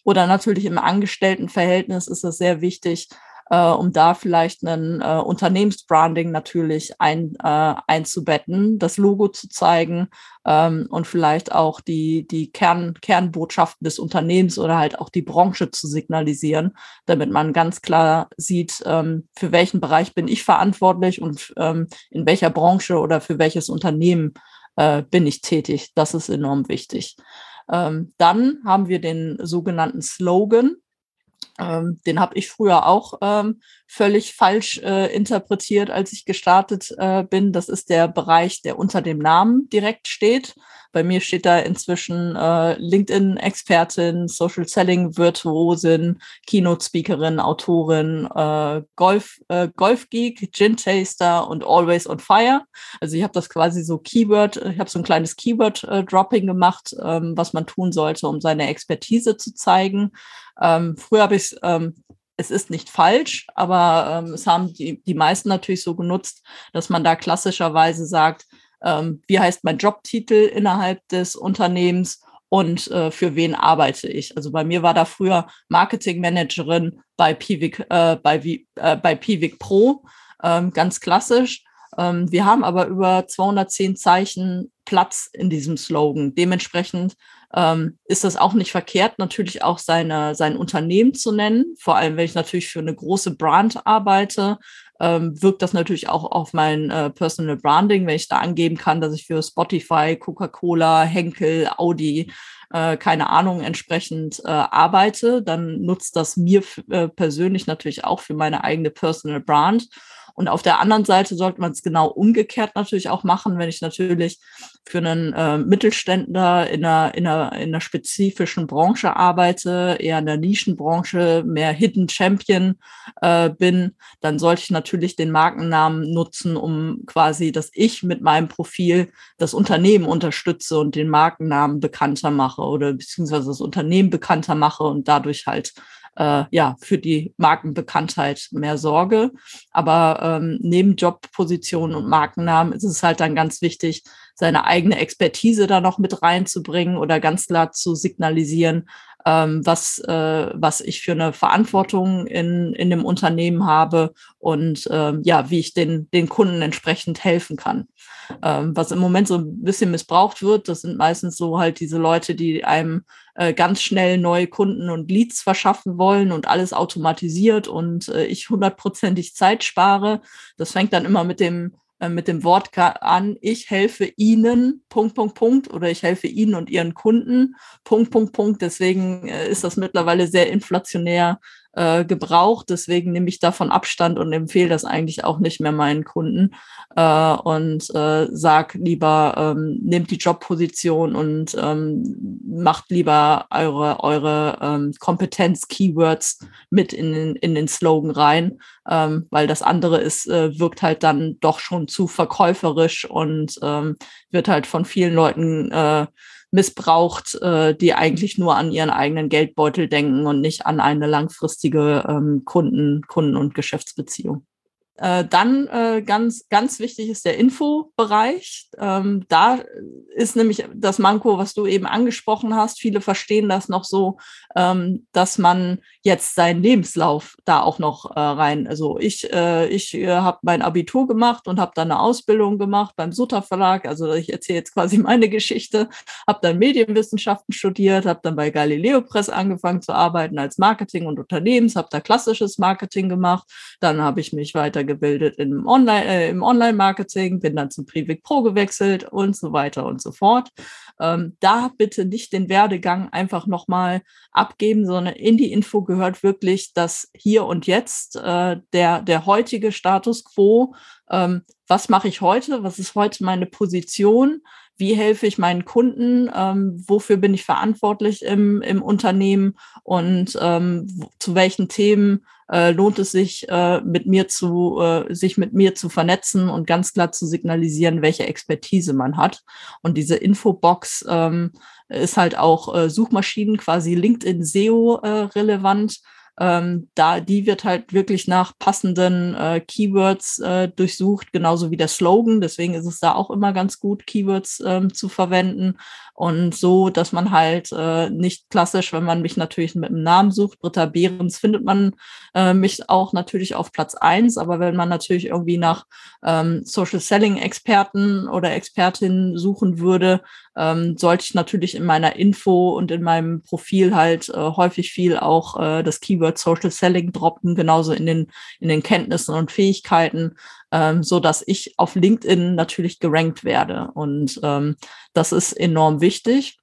oder natürlich im Angestelltenverhältnis ist es sehr wichtig, äh, um da vielleicht ein äh, Unternehmensbranding natürlich ein, äh, einzubetten, das Logo zu zeigen ähm, und vielleicht auch die, die Kern, Kernbotschaften des Unternehmens oder halt auch die Branche zu signalisieren, damit man ganz klar sieht, ähm, für welchen Bereich bin ich verantwortlich und ähm, in welcher Branche oder für welches Unternehmen äh, bin ich tätig. Das ist enorm wichtig. Ähm, dann haben wir den sogenannten Slogan. Ähm, den habe ich früher auch ähm, völlig falsch äh, interpretiert, als ich gestartet äh, bin. Das ist der Bereich, der unter dem Namen direkt steht. Bei mir steht da inzwischen äh, LinkedIn-Expertin, Social Selling-Virtuosin, Keynote-Speakerin, Autorin, äh, Golf, äh, Golf-Geek, Gin-Taster und Always on Fire. Also ich habe das quasi so Keyword, ich habe so ein kleines Keyword-Dropping äh, gemacht, ähm, was man tun sollte, um seine Expertise zu zeigen. Ähm, früher habe ich ähm, es ist nicht falsch, aber ähm, es haben die, die meisten natürlich so genutzt, dass man da klassischerweise sagt, ähm, wie heißt mein Jobtitel innerhalb des Unternehmens und äh, für wen arbeite ich. Also bei mir war da früher Marketingmanagerin bei Piwik, äh, bei, äh, bei Piwik Pro, ähm, ganz klassisch. Ähm, wir haben aber über 210 Zeichen Platz in diesem Slogan. Dementsprechend ähm, ist das auch nicht verkehrt, natürlich auch seine, sein Unternehmen zu nennen. Vor allem, wenn ich natürlich für eine große Brand arbeite, ähm, wirkt das natürlich auch auf mein äh, Personal Branding, wenn ich da angeben kann, dass ich für Spotify, Coca-Cola, Henkel, Audi, äh, keine Ahnung, entsprechend äh, arbeite, dann nutzt das mir äh, persönlich natürlich auch für meine eigene Personal Brand. Und auf der anderen Seite sollte man es genau umgekehrt natürlich auch machen, wenn ich natürlich für einen äh, Mittelständler in einer, in, einer, in einer spezifischen Branche arbeite, eher in der Nischenbranche, mehr Hidden Champion äh, bin, dann sollte ich natürlich den Markennamen nutzen, um quasi, dass ich mit meinem Profil das Unternehmen unterstütze und den Markennamen bekannter mache oder beziehungsweise das Unternehmen bekannter mache und dadurch halt äh, ja, für die Markenbekanntheit mehr Sorge. Aber ähm, neben Jobpositionen und Markennamen ist es halt dann ganz wichtig, seine eigene Expertise da noch mit reinzubringen oder ganz klar zu signalisieren, ähm, was, äh, was ich für eine Verantwortung in, in dem Unternehmen habe und ähm, ja, wie ich den, den Kunden entsprechend helfen kann. Ähm, was im Moment so ein bisschen missbraucht wird, das sind meistens so halt diese Leute, die einem äh, ganz schnell neue Kunden und Leads verschaffen wollen und alles automatisiert und äh, ich hundertprozentig Zeit spare. Das fängt dann immer mit dem äh, mit dem Wort an, ich helfe Ihnen, Punkt, Punkt, Punkt, oder ich helfe Ihnen und Ihren Kunden, Punkt, Punkt, Punkt. Deswegen äh, ist das mittlerweile sehr inflationär äh, gebraucht. Deswegen nehme ich davon Abstand und empfehle das eigentlich auch nicht mehr meinen Kunden äh, und äh, sag lieber, ähm, nehmt die Jobposition und ähm, macht lieber eure, eure ähm, Kompetenz-Keywords mit in den, in den Slogan rein, ähm, weil das andere ist, äh, wirkt halt dann doch schon zu verkäuferisch und ähm, wird halt von vielen Leuten äh, missbraucht, äh, die eigentlich nur an ihren eigenen Geldbeutel denken und nicht an eine langfristige ähm, Kunden, Kunden- und Geschäftsbeziehung. Äh, dann äh, ganz, ganz wichtig ist der Infobereich. Ähm, da ist nämlich das Manko, was du eben angesprochen hast. Viele verstehen das noch so, ähm, dass man jetzt seinen Lebenslauf da auch noch äh, rein. Also ich, äh, ich äh, habe mein Abitur gemacht und habe dann eine Ausbildung gemacht beim Sutter Verlag. Also ich erzähle jetzt quasi meine Geschichte. Habe dann Medienwissenschaften studiert, habe dann bei Galileo Press angefangen zu arbeiten als Marketing und Unternehmens, habe da klassisches Marketing gemacht. Dann habe ich mich weiter weitergebildet im Online, äh, im Online-Marketing, bin dann zu Privik Pro gewechselt und so weiter und so fort. Ähm, da bitte nicht den Werdegang einfach nochmal abgeben, sondern in die Info gehört wirklich das Hier und Jetzt, äh, der, der heutige Status quo. Ähm, was mache ich heute? Was ist heute meine Position? Wie helfe ich meinen Kunden, ähm, wofür bin ich verantwortlich im, im Unternehmen und ähm, zu welchen Themen äh, lohnt es sich, äh, mit mir zu, äh, sich mit mir zu vernetzen und ganz klar zu signalisieren, welche Expertise man hat. Und diese Infobox ähm, ist halt auch äh, Suchmaschinen, quasi LinkedIn SEO äh, relevant ähm, da, die wird halt wirklich nach passenden äh, Keywords äh, durchsucht, genauso wie der Slogan. Deswegen ist es da auch immer ganz gut, Keywords ähm, zu verwenden. Und so, dass man halt äh, nicht klassisch, wenn man mich natürlich mit dem Namen sucht, Britta Behrens, findet man äh, mich auch natürlich auf Platz eins. Aber wenn man natürlich irgendwie nach ähm, Social Selling Experten oder Expertinnen suchen würde, ähm, sollte ich natürlich in meiner Info und in meinem Profil halt äh, häufig viel auch äh, das Keyword Social Selling droppen, genauso in den, in den Kenntnissen und Fähigkeiten, ähm, so dass ich auf LinkedIn natürlich gerankt werde. Und ähm, das ist enorm wichtig.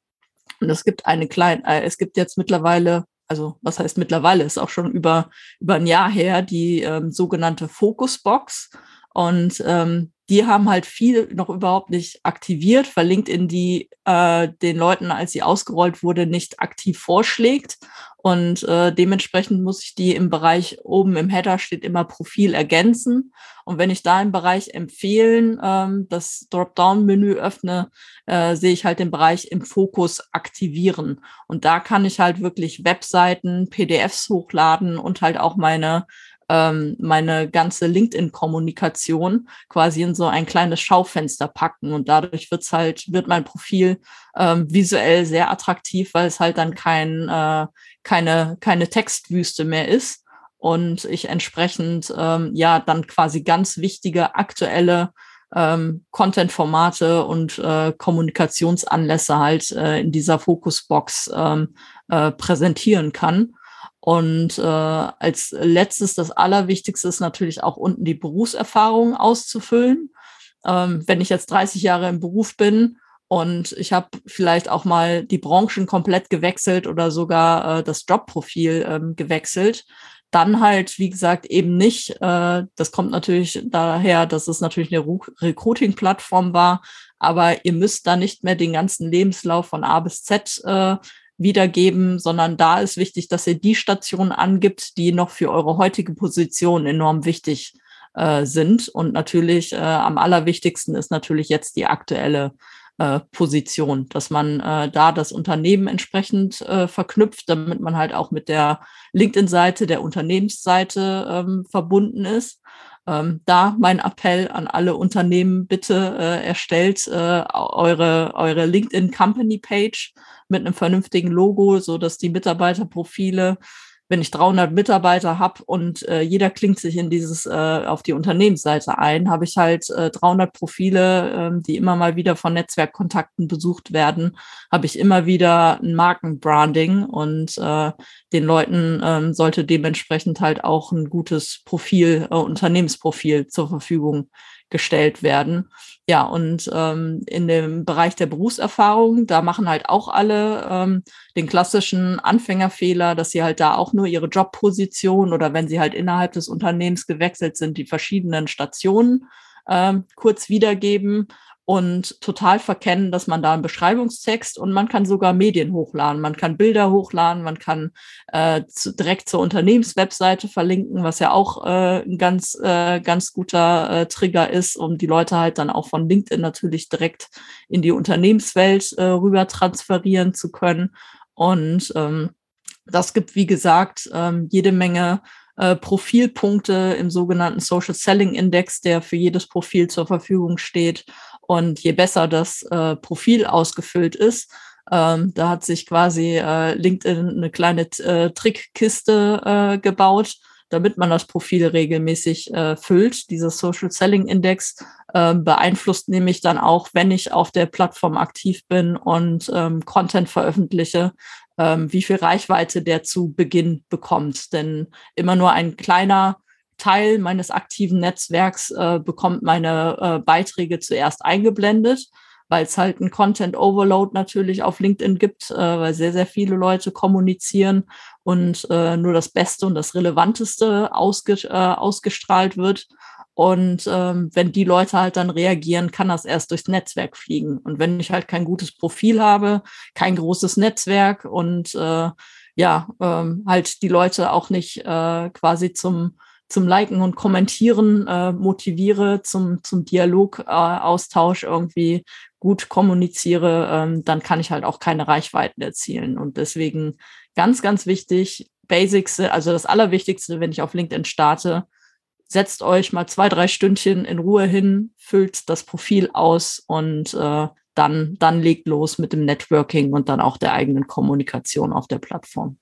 Und es gibt eine kleine, äh, es gibt jetzt mittlerweile also was heißt mittlerweile, ist auch schon über, über ein Jahr her, die ähm, sogenannte Focusbox. Und ähm, die haben halt viel noch überhaupt nicht aktiviert, weil LinkedIn die äh, den Leuten, als sie ausgerollt wurde, nicht aktiv vorschlägt. Und äh, dementsprechend muss ich die im Bereich oben im Header steht immer Profil ergänzen. Und wenn ich da im Bereich empfehlen ähm, das Dropdown-Menü öffne, äh, sehe ich halt den Bereich im Fokus aktivieren. Und da kann ich halt wirklich Webseiten, PDFs hochladen und halt auch meine ähm, meine ganze LinkedIn-Kommunikation quasi in so ein kleines Schaufenster packen. Und dadurch wird's halt, wird mein Profil ähm, visuell sehr attraktiv, weil es halt dann kein, äh, keine, keine Textwüste mehr ist. Und ich entsprechend ähm, ja dann quasi ganz wichtige aktuelle ähm, Content-Formate und äh, Kommunikationsanlässe halt äh, in dieser Fokusbox ähm, äh, präsentieren kann. Und äh, als letztes, das Allerwichtigste ist natürlich auch unten die Berufserfahrung auszufüllen. Ähm, wenn ich jetzt 30 Jahre im Beruf bin und ich habe vielleicht auch mal die Branchen komplett gewechselt oder sogar äh, das Jobprofil ähm, gewechselt, dann halt, wie gesagt, eben nicht. Äh, das kommt natürlich daher, dass es natürlich eine Recruiting-Plattform war, aber ihr müsst da nicht mehr den ganzen Lebenslauf von A bis Z äh, wiedergeben, sondern da ist wichtig, dass ihr die Stationen angibt, die noch für eure heutige Position enorm wichtig äh, sind. Und natürlich äh, am allerwichtigsten ist natürlich jetzt die aktuelle äh, Position, dass man äh, da das Unternehmen entsprechend äh, verknüpft, damit man halt auch mit der LinkedIn-Seite, der Unternehmensseite ähm, verbunden ist. Ähm, da mein Appell an alle Unternehmen, bitte äh, erstellt äh, eure, eure LinkedIn Company Page mit einem vernünftigen Logo, so dass die Mitarbeiterprofile wenn ich 300 Mitarbeiter habe und äh, jeder klingt sich in dieses äh, auf die Unternehmensseite ein, habe ich halt äh, 300 Profile, äh, die immer mal wieder von Netzwerkkontakten besucht werden, habe ich immer wieder ein Markenbranding und äh, den Leuten äh, sollte dementsprechend halt auch ein gutes Profil, äh, Unternehmensprofil zur Verfügung gestellt werden. Ja, und ähm, in dem Bereich der Berufserfahrung, da machen halt auch alle ähm, den klassischen Anfängerfehler, dass sie halt da auch nur ihre Jobposition oder wenn sie halt innerhalb des Unternehmens gewechselt sind, die verschiedenen Stationen ähm, kurz wiedergeben und total verkennen, dass man da einen Beschreibungstext und man kann sogar Medien hochladen, man kann Bilder hochladen, man kann äh, zu, direkt zur Unternehmenswebseite verlinken, was ja auch äh, ein ganz, äh, ganz guter äh, Trigger ist, um die Leute halt dann auch von LinkedIn natürlich direkt in die Unternehmenswelt äh, rüber transferieren zu können. Und ähm, das gibt, wie gesagt, ähm, jede Menge äh, Profilpunkte im sogenannten Social Selling Index, der für jedes Profil zur Verfügung steht. Und je besser das äh, Profil ausgefüllt ist, ähm, da hat sich quasi äh, LinkedIn eine kleine äh, Trickkiste äh, gebaut, damit man das Profil regelmäßig äh, füllt. Dieser Social Selling Index äh, beeinflusst nämlich dann auch, wenn ich auf der Plattform aktiv bin und ähm, Content veröffentliche, ähm, wie viel Reichweite der zu Beginn bekommt. Denn immer nur ein kleiner Teil meines aktiven Netzwerks äh, bekommt meine äh, Beiträge zuerst eingeblendet, weil es halt ein Content Overload natürlich auf LinkedIn gibt, äh, weil sehr, sehr viele Leute kommunizieren und äh, nur das Beste und das Relevanteste ausge äh, ausgestrahlt wird. Und ähm, wenn die Leute halt dann reagieren, kann das erst durchs Netzwerk fliegen. Und wenn ich halt kein gutes Profil habe, kein großes Netzwerk und äh, ja, ähm, halt die Leute auch nicht äh, quasi zum zum Liken und Kommentieren äh, motiviere, zum, zum Dialogaustausch äh, irgendwie gut kommuniziere, ähm, dann kann ich halt auch keine Reichweiten erzielen. Und deswegen ganz, ganz wichtig, Basics, also das Allerwichtigste, wenn ich auf LinkedIn starte, setzt euch mal zwei, drei Stündchen in Ruhe hin, füllt das Profil aus und äh, dann, dann legt los mit dem Networking und dann auch der eigenen Kommunikation auf der Plattform.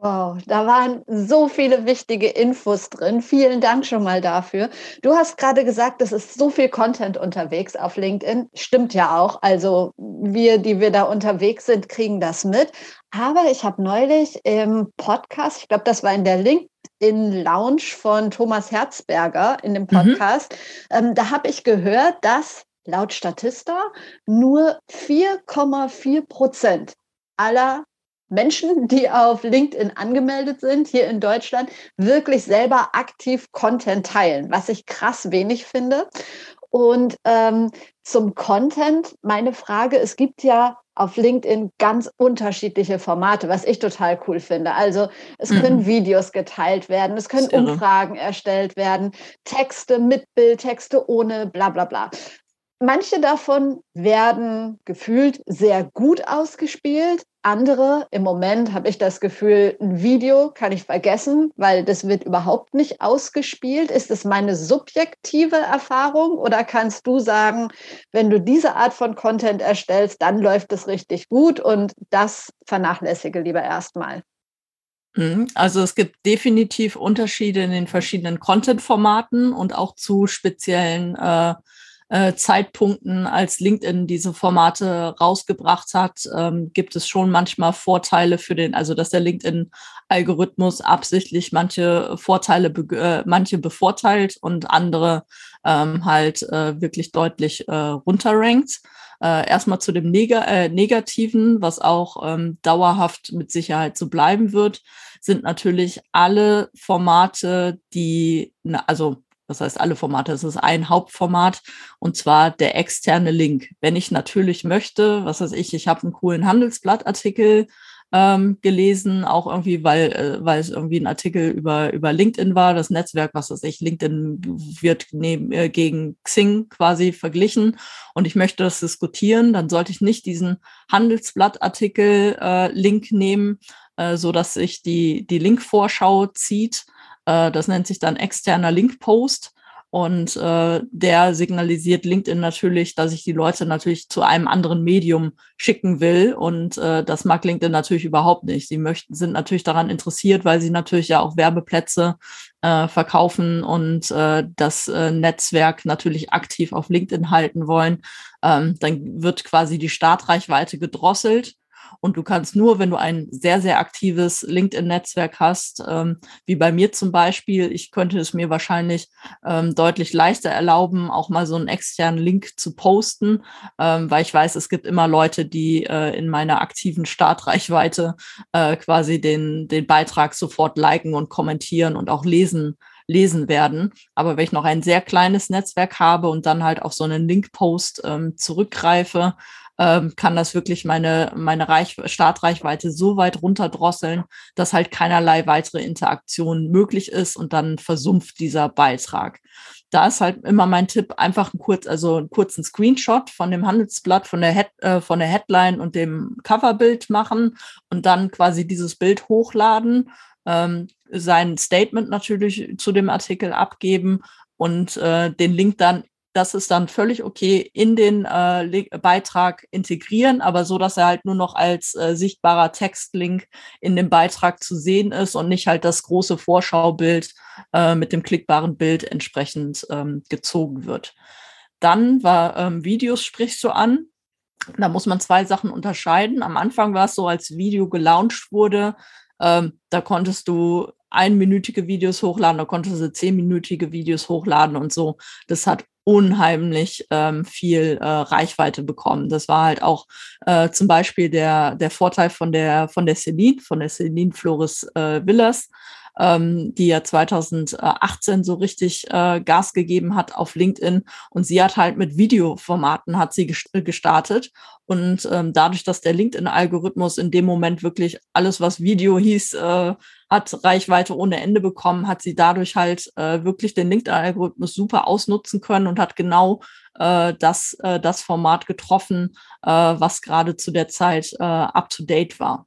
Wow, da waren so viele wichtige Infos drin. Vielen Dank schon mal dafür. Du hast gerade gesagt, es ist so viel Content unterwegs auf LinkedIn. Stimmt ja auch. Also wir, die wir da unterwegs sind, kriegen das mit. Aber ich habe neulich im Podcast, ich glaube, das war in der LinkedIn Lounge von Thomas Herzberger in dem mhm. Podcast, mhm. ähm, da habe ich gehört, dass laut Statista nur 4,4 Prozent aller Menschen, die auf LinkedIn angemeldet sind, hier in Deutschland, wirklich selber aktiv Content teilen, was ich krass wenig finde. Und ähm, zum Content, meine Frage, es gibt ja auf LinkedIn ganz unterschiedliche Formate, was ich total cool finde. Also es mhm. können Videos geteilt werden, es können Umfragen erstellt werden, Texte mit Bild, Texte ohne, bla bla bla. Manche davon werden gefühlt sehr gut ausgespielt. Andere, im Moment habe ich das Gefühl, ein Video kann ich vergessen, weil das wird überhaupt nicht ausgespielt. Ist es meine subjektive Erfahrung oder kannst du sagen, wenn du diese Art von Content erstellst, dann läuft es richtig gut und das vernachlässige lieber erstmal? Mhm. Also es gibt definitiv Unterschiede in den verschiedenen Content-Formaten und auch zu speziellen äh, äh, Zeitpunkten, als LinkedIn diese Formate rausgebracht hat, ähm, gibt es schon manchmal Vorteile für den, also dass der LinkedIn-Algorithmus absichtlich manche Vorteile, äh, manche bevorteilt und andere ähm, halt äh, wirklich deutlich äh, runterrankt. Äh, erstmal zu dem Neg äh, Negativen, was auch ähm, dauerhaft mit Sicherheit so bleiben wird, sind natürlich alle Formate, die, na, also das heißt, alle Formate. Es ist ein Hauptformat und zwar der externe Link. Wenn ich natürlich möchte, was weiß ich, ich habe einen coolen Handelsblattartikel ähm, gelesen, auch irgendwie, weil, äh, weil es irgendwie ein Artikel über, über LinkedIn war, das Netzwerk, was weiß ich, LinkedIn wird neben, äh, gegen Xing quasi verglichen und ich möchte das diskutieren, dann sollte ich nicht diesen Handelsblattartikel-Link äh, nehmen, äh, so dass sich die, die Link-Vorschau zieht, äh, das nennt sich dann externer Link-Post. Und äh, der signalisiert LinkedIn natürlich, dass ich die Leute natürlich zu einem anderen Medium schicken will. Und äh, das mag LinkedIn natürlich überhaupt nicht. Sie möchten, sind natürlich daran interessiert, weil sie natürlich ja auch Werbeplätze äh, verkaufen und äh, das äh, Netzwerk natürlich aktiv auf LinkedIn halten wollen. Ähm, dann wird quasi die Startreichweite gedrosselt und du kannst nur, wenn du ein sehr, sehr aktives LinkedIn-Netzwerk hast, ähm, wie bei mir zum Beispiel, ich könnte es mir wahrscheinlich ähm, deutlich leichter erlauben, auch mal so einen externen Link zu posten, ähm, weil ich weiß, es gibt immer Leute, die äh, in meiner aktiven Startreichweite äh, quasi den, den Beitrag sofort liken und kommentieren und auch lesen lesen werden. Aber wenn ich noch ein sehr kleines Netzwerk habe und dann halt auf so einen Link-Post ähm, zurückgreife, ähm, kann das wirklich meine, meine Reich Startreichweite so weit runterdrosseln, dass halt keinerlei weitere Interaktion möglich ist und dann versumpft dieser Beitrag. Da ist halt immer mein Tipp, einfach ein kurz, also einen kurzen Screenshot von dem Handelsblatt, von der, Head, äh, von der Headline und dem Coverbild machen und dann quasi dieses Bild hochladen, ähm, sein Statement natürlich zu dem Artikel abgeben und äh, den Link dann das ist dann völlig okay in den äh, Beitrag integrieren, aber so, dass er halt nur noch als äh, sichtbarer Textlink in dem Beitrag zu sehen ist und nicht halt das große Vorschaubild äh, mit dem klickbaren Bild entsprechend ähm, gezogen wird. Dann war ähm, Videos sprichst du an. Da muss man zwei Sachen unterscheiden. Am Anfang war es so, als Video gelauncht wurde, ähm, da konntest du einminütige Videos hochladen, da konnte sie zehnminütige Videos hochladen und so. Das hat unheimlich ähm, viel äh, Reichweite bekommen. Das war halt auch äh, zum Beispiel der, der Vorteil von der, von der Celine, von der Celine Flores äh, Villas, ähm, die ja 2018 so richtig äh, Gas gegeben hat auf LinkedIn. Und sie hat halt mit Videoformaten hat sie gestartet. Und ähm, dadurch, dass der LinkedIn-Algorithmus in dem Moment wirklich alles, was Video hieß, äh, hat Reichweite ohne Ende bekommen, hat sie dadurch halt äh, wirklich den LinkedIn-Algorithmus super ausnutzen können und hat genau äh, das, äh, das Format getroffen, äh, was gerade zu der Zeit äh, up-to-date war.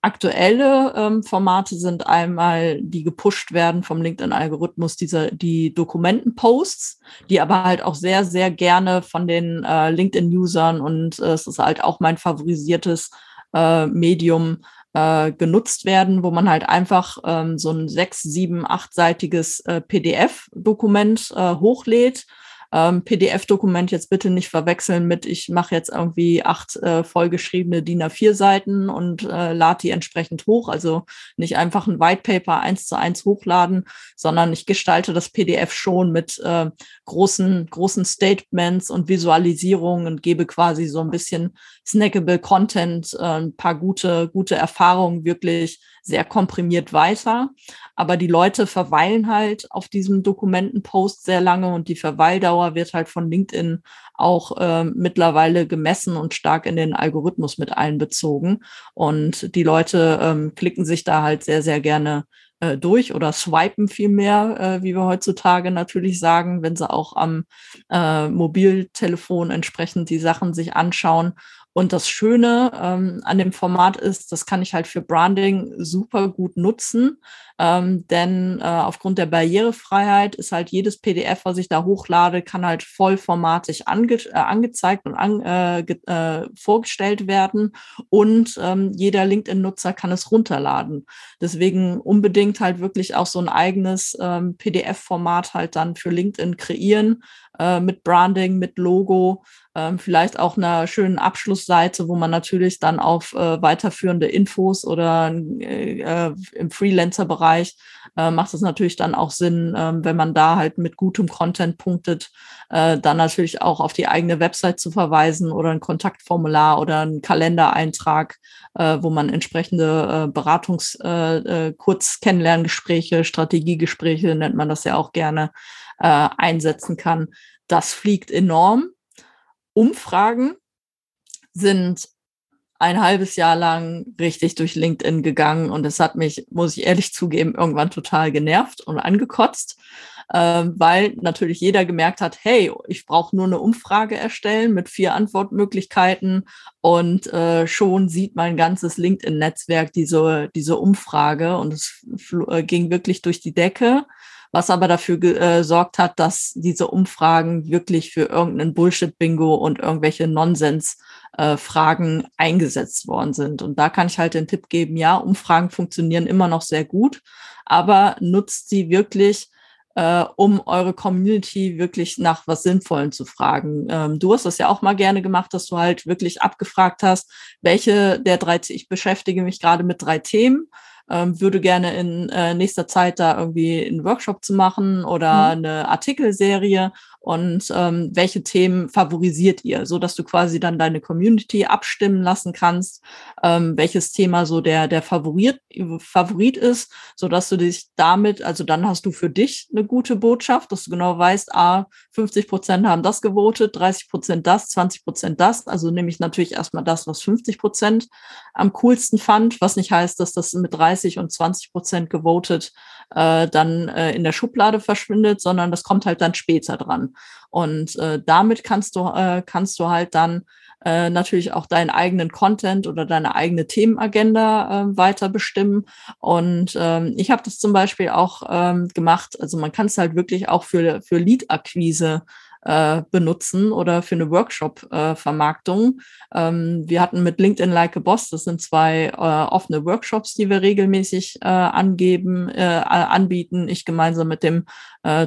Aktuelle ähm, Formate sind einmal, die gepusht werden vom LinkedIn-Algorithmus, diese, die Dokumentenposts, die aber halt auch sehr, sehr gerne von den äh, LinkedIn-Usern und äh, es ist halt auch mein favorisiertes äh, Medium, äh, genutzt werden, wo man halt einfach ähm, so ein sechs, sieben, achtseitiges äh, PDF-Dokument äh, hochlädt ähm, PDF-Dokument jetzt bitte nicht verwechseln mit, ich mache jetzt irgendwie acht äh, vollgeschriebene DIN A4-Seiten und äh, lade die entsprechend hoch. Also nicht einfach ein White Paper eins zu eins hochladen, sondern ich gestalte das PDF schon mit äh, großen, großen Statements und Visualisierungen und gebe quasi so ein bisschen snackable Content, äh, ein paar gute, gute Erfahrungen wirklich sehr komprimiert weiter. Aber die Leute verweilen halt auf diesem Dokumentenpost sehr lange und die Verweildauer wird halt von LinkedIn auch äh, mittlerweile gemessen und stark in den Algorithmus mit einbezogen. Und die Leute ähm, klicken sich da halt sehr, sehr gerne äh, durch oder swipen vielmehr, äh, wie wir heutzutage natürlich sagen, wenn sie auch am äh, Mobiltelefon entsprechend die Sachen sich anschauen. Und das Schöne ähm, an dem Format ist, das kann ich halt für Branding super gut nutzen, ähm, denn äh, aufgrund der Barrierefreiheit ist halt jedes PDF, was ich da hochlade, kann halt vollformatig ange äh, angezeigt und an, äh, äh, vorgestellt werden und ähm, jeder LinkedIn-Nutzer kann es runterladen. Deswegen unbedingt halt wirklich auch so ein eigenes ähm, PDF-Format halt dann für LinkedIn kreieren äh, mit Branding, mit Logo, ähm, vielleicht auch einer schönen Abschlussseite, wo man natürlich dann auf äh, weiterführende Infos oder im Freelancer-Bereich äh, macht es natürlich dann auch Sinn, äh, wenn man da halt mit gutem Content punktet, äh, dann natürlich auch auf die eigene Website zu verweisen oder ein Kontaktformular oder ein Kalendereintrag, äh, wo man entsprechende äh, Beratungs-, äh, äh, Kurz-Kennenlerngespräche, Strategiegespräche nennt man das ja auch gerne, einsetzen kann. Das fliegt enorm. Umfragen sind ein halbes Jahr lang richtig durch LinkedIn gegangen und es hat mich, muss ich ehrlich zugeben, irgendwann total genervt und angekotzt, äh, weil natürlich jeder gemerkt hat, hey, ich brauche nur eine Umfrage erstellen mit vier Antwortmöglichkeiten und äh, schon sieht mein ganzes LinkedIn-Netzwerk diese, diese Umfrage und es äh, ging wirklich durch die Decke was aber dafür gesorgt äh, hat, dass diese Umfragen wirklich für irgendeinen Bullshit-Bingo und irgendwelche Nonsens-Fragen äh, eingesetzt worden sind. Und da kann ich halt den Tipp geben, ja, Umfragen funktionieren immer noch sehr gut, aber nutzt sie wirklich, äh, um eure Community wirklich nach was Sinnvollen zu fragen. Ähm, du hast das ja auch mal gerne gemacht, dass du halt wirklich abgefragt hast, welche der drei, ich beschäftige mich gerade mit drei Themen ähm, würde gerne in äh, nächster Zeit da irgendwie einen Workshop zu machen oder mhm. eine Artikelserie. Und ähm, welche Themen favorisiert ihr, so dass du quasi dann deine Community abstimmen lassen kannst, ähm, welches Thema so der der Favorit Favorit ist, so dass du dich damit, also dann hast du für dich eine gute Botschaft, dass du genau weißt, ah 50 Prozent haben das gewotet, 30 Prozent das, 20 Prozent das, also nehme ich natürlich erstmal das, was 50 Prozent am coolsten fand, was nicht heißt, dass das mit 30 und 20 Prozent gewotet äh, dann äh, in der Schublade verschwindet, sondern das kommt halt dann später dran. Und äh, damit kannst du, äh, kannst du halt dann äh, natürlich auch deinen eigenen Content oder deine eigene Themenagenda äh, weiter bestimmen. Und ähm, ich habe das zum Beispiel auch ähm, gemacht. Also man kann es halt wirklich auch für, für Lead-Akquise äh, benutzen oder für eine Workshop-Vermarktung. Äh, ähm, wir hatten mit LinkedIn Like a Boss, das sind zwei äh, offene Workshops, die wir regelmäßig angeben, anbieten. Ich gemeinsam mit dem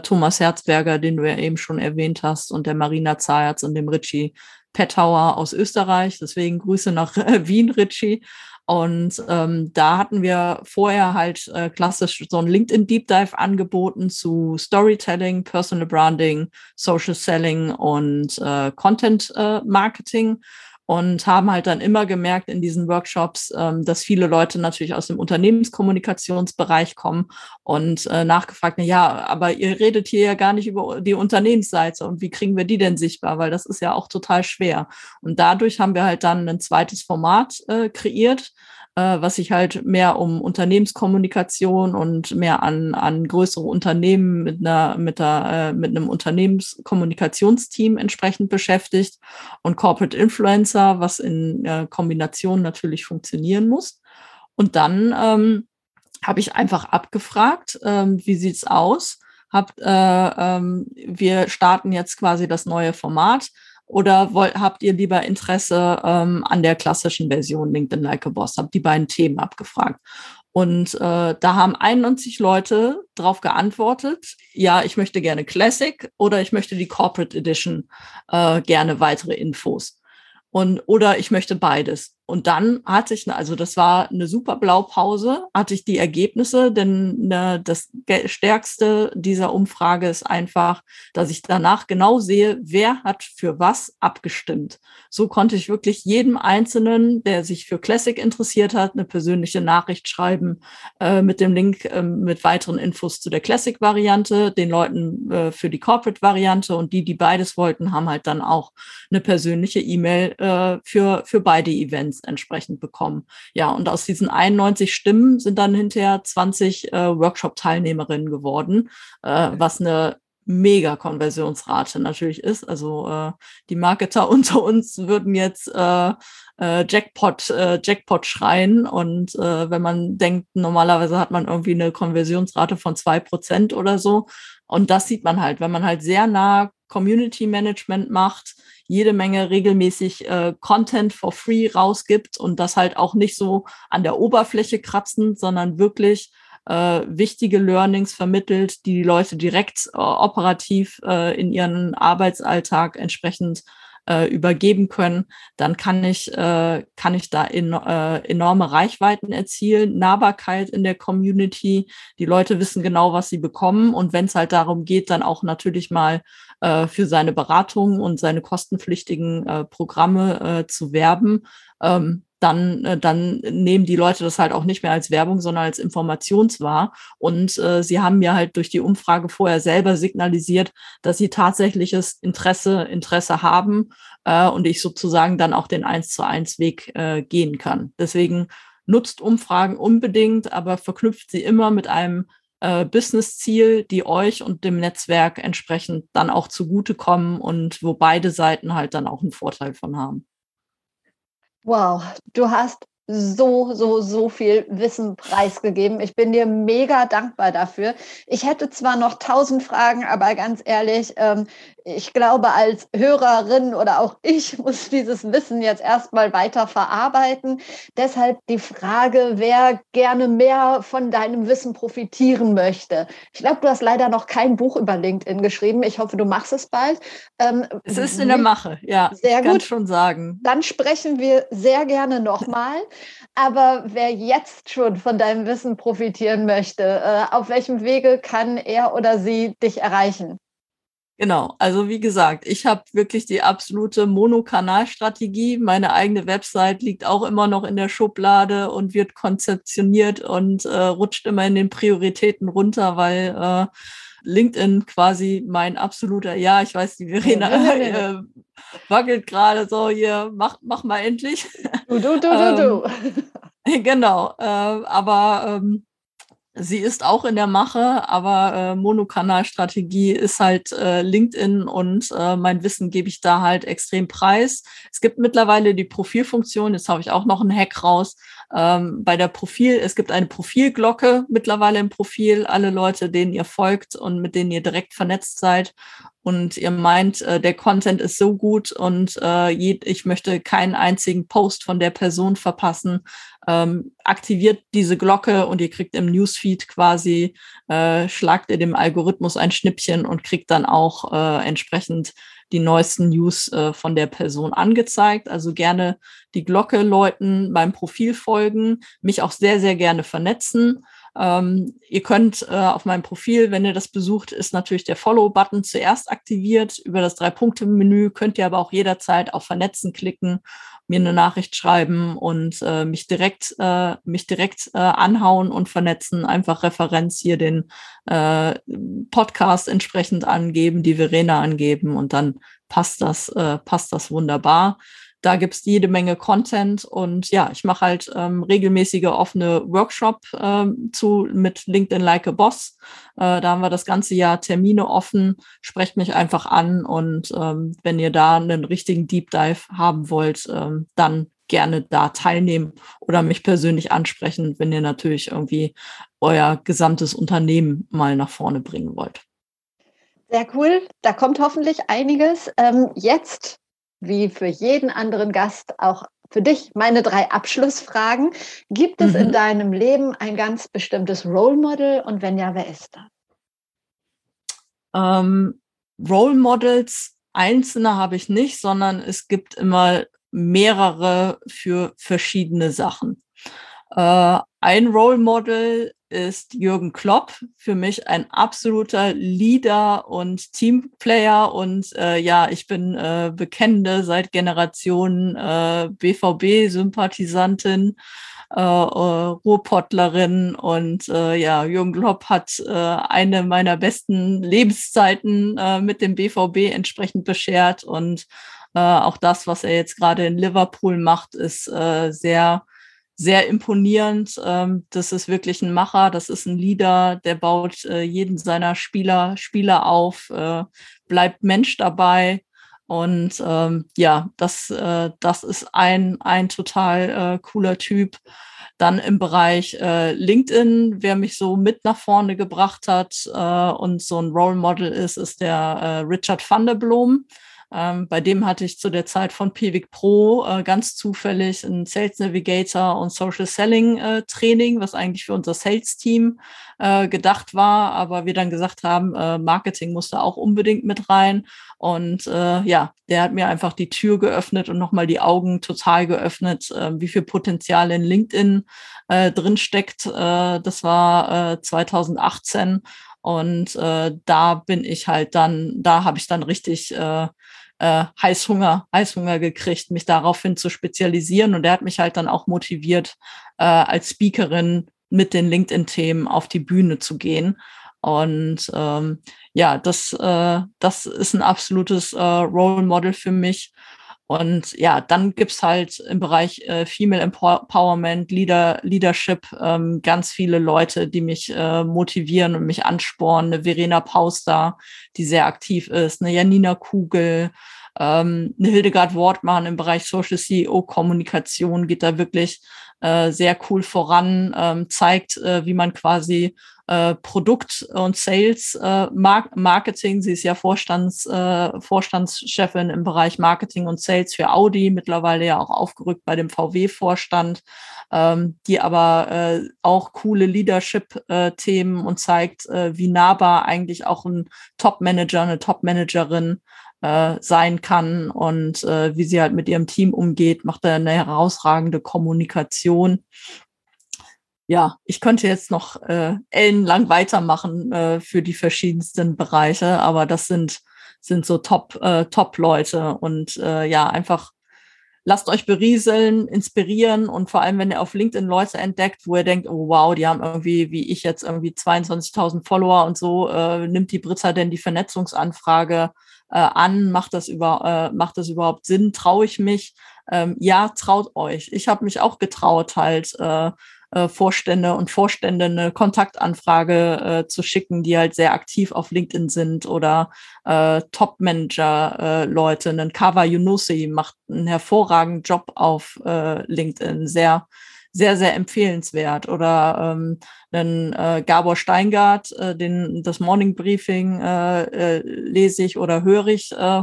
Thomas Herzberger, den du ja eben schon erwähnt hast, und der Marina Zayatz und dem Richie Pettauer aus Österreich. Deswegen Grüße nach Wien, Richie. Und ähm, da hatten wir vorher halt äh, klassisch so ein LinkedIn Deep Dive angeboten zu Storytelling, Personal Branding, Social Selling und äh, Content äh, Marketing und haben halt dann immer gemerkt in diesen Workshops, ähm, dass viele Leute natürlich aus dem Unternehmenskommunikationsbereich kommen und äh, nachgefragt, na ja, aber ihr redet hier ja gar nicht über die Unternehmensseite und wie kriegen wir die denn sichtbar, weil das ist ja auch total schwer. Und dadurch haben wir halt dann ein zweites Format äh, kreiert, äh, was sich halt mehr um Unternehmenskommunikation und mehr an, an größere Unternehmen mit einer, mit der, äh, mit einem Unternehmenskommunikationsteam entsprechend beschäftigt und Corporate Influencer, was in äh, Kombination natürlich funktionieren muss. Und dann ähm, habe ich einfach abgefragt, ähm, wie sieht's aus? Habt, äh, ähm, wir starten jetzt quasi das neue Format oder wollt, habt ihr lieber Interesse ähm, an der klassischen Version LinkedIn Like a Boss? Habt die beiden Themen abgefragt. Und äh, da haben 91 Leute darauf geantwortet, ja, ich möchte gerne Classic oder ich möchte die Corporate Edition äh, gerne weitere Infos. Und, oder ich möchte beides. Und dann hatte ich, also das war eine super Blaupause, hatte ich die Ergebnisse, denn ne, das Stärkste dieser Umfrage ist einfach, dass ich danach genau sehe, wer hat für was abgestimmt. So konnte ich wirklich jedem Einzelnen, der sich für Classic interessiert hat, eine persönliche Nachricht schreiben äh, mit dem Link äh, mit weiteren Infos zu der Classic-Variante, den Leuten äh, für die Corporate-Variante und die, die beides wollten, haben halt dann auch eine persönliche E-Mail äh, für, für beide Events entsprechend bekommen. Ja, und aus diesen 91 Stimmen sind dann hinterher 20 äh, Workshop-Teilnehmerinnen geworden, äh, was eine mega Konversionsrate natürlich ist. Also äh, die Marketer unter uns würden jetzt äh, äh, Jackpot, äh, Jackpot schreien. Und äh, wenn man denkt, normalerweise hat man irgendwie eine Konversionsrate von zwei Prozent oder so. Und das sieht man halt, wenn man halt sehr nah Community Management macht, jede Menge regelmäßig äh, Content for free rausgibt und das halt auch nicht so an der Oberfläche kratzend, sondern wirklich äh, wichtige Learnings vermittelt, die die Leute direkt äh, operativ äh, in ihren Arbeitsalltag entsprechend äh, übergeben können, dann kann ich, äh, kann ich da in, äh, enorme Reichweiten erzielen, Nahbarkeit in der Community. Die Leute wissen genau, was sie bekommen. Und wenn es halt darum geht, dann auch natürlich mal äh, für seine Beratung und seine kostenpflichtigen äh, Programme äh, zu werben, ähm, dann, äh, dann nehmen die Leute das halt auch nicht mehr als Werbung, sondern als Informationswahr. Und äh, sie haben mir halt durch die Umfrage vorher selber signalisiert, dass sie tatsächliches Interesse, Interesse haben äh, und ich sozusagen dann auch den eins zu eins Weg äh, gehen kann. Deswegen nutzt Umfragen unbedingt, aber verknüpft sie immer mit einem äh, Business-Ziel, die euch und dem Netzwerk entsprechend dann auch zugutekommen und wo beide Seiten halt dann auch einen Vorteil von haben. Wow, du hast so, so, so viel Wissen preisgegeben. Ich bin dir mega dankbar dafür. Ich hätte zwar noch tausend Fragen, aber ganz ehrlich, ähm, ich glaube, als Hörerin oder auch ich muss dieses Wissen jetzt erstmal weiter verarbeiten. Deshalb die Frage, wer gerne mehr von deinem Wissen profitieren möchte. Ich glaube, du hast leider noch kein Buch über LinkedIn geschrieben. Ich hoffe, du machst es bald. Ähm, es ist in der Mache, ja. Sehr gut. schon sagen. Dann sprechen wir sehr gerne nochmal. Aber wer jetzt schon von deinem Wissen profitieren möchte, äh, auf welchem Wege kann er oder sie dich erreichen? Genau, also wie gesagt, ich habe wirklich die absolute Monokanalstrategie. Meine eigene Website liegt auch immer noch in der Schublade und wird konzeptioniert und äh, rutscht immer in den Prioritäten runter, weil äh, LinkedIn quasi mein absoluter, ja, ich weiß, die Verena äh, wackelt gerade so, hier, mach, mach mal endlich. Du, du, du, du, du. Ähm, genau, äh, aber ähm, Sie ist auch in der Mache, aber äh, Monokanalstrategie ist halt äh, LinkedIn und äh, mein Wissen gebe ich da halt extrem preis. Es gibt mittlerweile die Profilfunktion, jetzt habe ich auch noch einen Hack raus. Ähm, bei der Profil, es gibt eine Profilglocke mittlerweile im Profil, alle Leute, denen ihr folgt und mit denen ihr direkt vernetzt seid und ihr meint, äh, der Content ist so gut und äh, ich möchte keinen einzigen Post von der Person verpassen, ähm, aktiviert diese Glocke und ihr kriegt im Newsfeed quasi, äh, schlagt ihr dem Algorithmus ein Schnippchen und kriegt dann auch äh, entsprechend die neuesten News äh, von der Person angezeigt. Also gerne die Glocke läuten, beim Profil folgen, mich auch sehr, sehr gerne vernetzen. Ähm, ihr könnt äh, auf meinem Profil, wenn ihr das besucht, ist natürlich der Follow-Button zuerst aktiviert. Über das Drei-Punkte-Menü könnt ihr aber auch jederzeit auf Vernetzen klicken, mir eine Nachricht schreiben und äh, mich direkt, äh, mich direkt äh, anhauen und vernetzen. Einfach Referenz hier den äh, Podcast entsprechend angeben, die Verena angeben und dann passt das, äh, passt das wunderbar. Da gibt's jede Menge Content und ja, ich mache halt ähm, regelmäßige offene Workshop ähm, zu mit LinkedIn Like a Boss. Äh, da haben wir das ganze Jahr Termine offen. Sprecht mich einfach an und ähm, wenn ihr da einen richtigen Deep Dive haben wollt, ähm, dann gerne da teilnehmen oder mich persönlich ansprechen, wenn ihr natürlich irgendwie euer gesamtes Unternehmen mal nach vorne bringen wollt. Sehr cool. Da kommt hoffentlich einiges. Ähm, jetzt wie für jeden anderen Gast auch für dich meine drei Abschlussfragen. Gibt es mhm. in deinem Leben ein ganz bestimmtes Role Model und wenn ja, wer ist das? Ähm, Role Models einzelne habe ich nicht, sondern es gibt immer mehrere für verschiedene Sachen. Äh, ein Role Model ist Jürgen Klopp, für mich ein absoluter Leader und Teamplayer und äh, ja, ich bin äh, bekennende seit Generationen äh, BVB-Sympathisantin, äh, äh, Ruhrpottlerin und äh, ja, Jürgen Klopp hat äh, eine meiner besten Lebenszeiten äh, mit dem BVB entsprechend beschert und äh, auch das, was er jetzt gerade in Liverpool macht, ist äh, sehr sehr imponierend. Ähm, das ist wirklich ein Macher, das ist ein Leader, der baut äh, jeden seiner Spieler, Spieler auf, äh, bleibt Mensch dabei. Und ähm, ja, das, äh, das ist ein, ein total äh, cooler Typ. Dann im Bereich äh, LinkedIn, wer mich so mit nach vorne gebracht hat äh, und so ein Role Model ist, ist der Richard van der Blom. Ähm, bei dem hatte ich zu der Zeit von Pivik Pro äh, ganz zufällig ein Sales Navigator und Social Selling äh, Training, was eigentlich für unser Sales Team äh, gedacht war, aber wir dann gesagt haben, äh, Marketing musste auch unbedingt mit rein. Und äh, ja, der hat mir einfach die Tür geöffnet und nochmal die Augen total geöffnet, äh, wie viel Potenzial in LinkedIn drin steckt. Das war äh, 2018. Und äh, da bin ich halt dann, da habe ich dann richtig äh, äh, Heißhunger, Heißhunger gekriegt, mich daraufhin zu spezialisieren. Und er hat mich halt dann auch motiviert, äh, als Speakerin mit den LinkedIn-Themen auf die Bühne zu gehen. Und ähm, ja, das, äh, das ist ein absolutes äh, Role Model für mich. Und ja, dann gibt's halt im Bereich äh, Female Empowerment, Leader, Leadership ähm, ganz viele Leute, die mich äh, motivieren und mich anspornen. Eine Verena Pauster, die sehr aktiv ist, eine Janina Kugel, ähm, eine Hildegard Wortmann im Bereich Social CEO Kommunikation geht da wirklich äh, sehr cool voran, ähm, zeigt, äh, wie man quasi äh, Produkt- und Sales äh, Mark Marketing, sie ist ja Vorstands, äh, Vorstandschefin im Bereich Marketing und Sales für Audi, mittlerweile ja auch aufgerückt bei dem VW-Vorstand, ähm, die aber äh, auch coole Leadership-Themen äh, und zeigt, äh, wie nahbar eigentlich auch ein Top-Manager, eine Top-Managerin äh, sein kann und äh, wie sie halt mit ihrem Team umgeht, macht er eine herausragende Kommunikation. Ja, ich könnte jetzt noch äh, ellenlang weitermachen äh, für die verschiedensten Bereiche, aber das sind, sind so Top, äh, Top-Leute und äh, ja, einfach lasst euch berieseln, inspirieren und vor allem, wenn ihr auf LinkedIn Leute entdeckt, wo ihr denkt, oh wow, die haben irgendwie, wie ich jetzt irgendwie 22.000 Follower und so, äh, nimmt die Britta denn die Vernetzungsanfrage äh, an? Macht das, über, äh, macht das überhaupt Sinn? Traue ich mich? Ähm, ja, traut euch. Ich habe mich auch getraut, halt äh, äh, Vorstände und Vorstände eine Kontaktanfrage äh, zu schicken, die halt sehr aktiv auf LinkedIn sind oder äh, Top-Manager-Leute. Äh, Ein Kava Yunusi macht einen hervorragenden Job auf äh, LinkedIn, sehr sehr, sehr empfehlenswert. Oder ähm, einen äh, Gabor Steingart, äh, den, das Morning Briefing äh, äh, lese ich oder höre ich äh,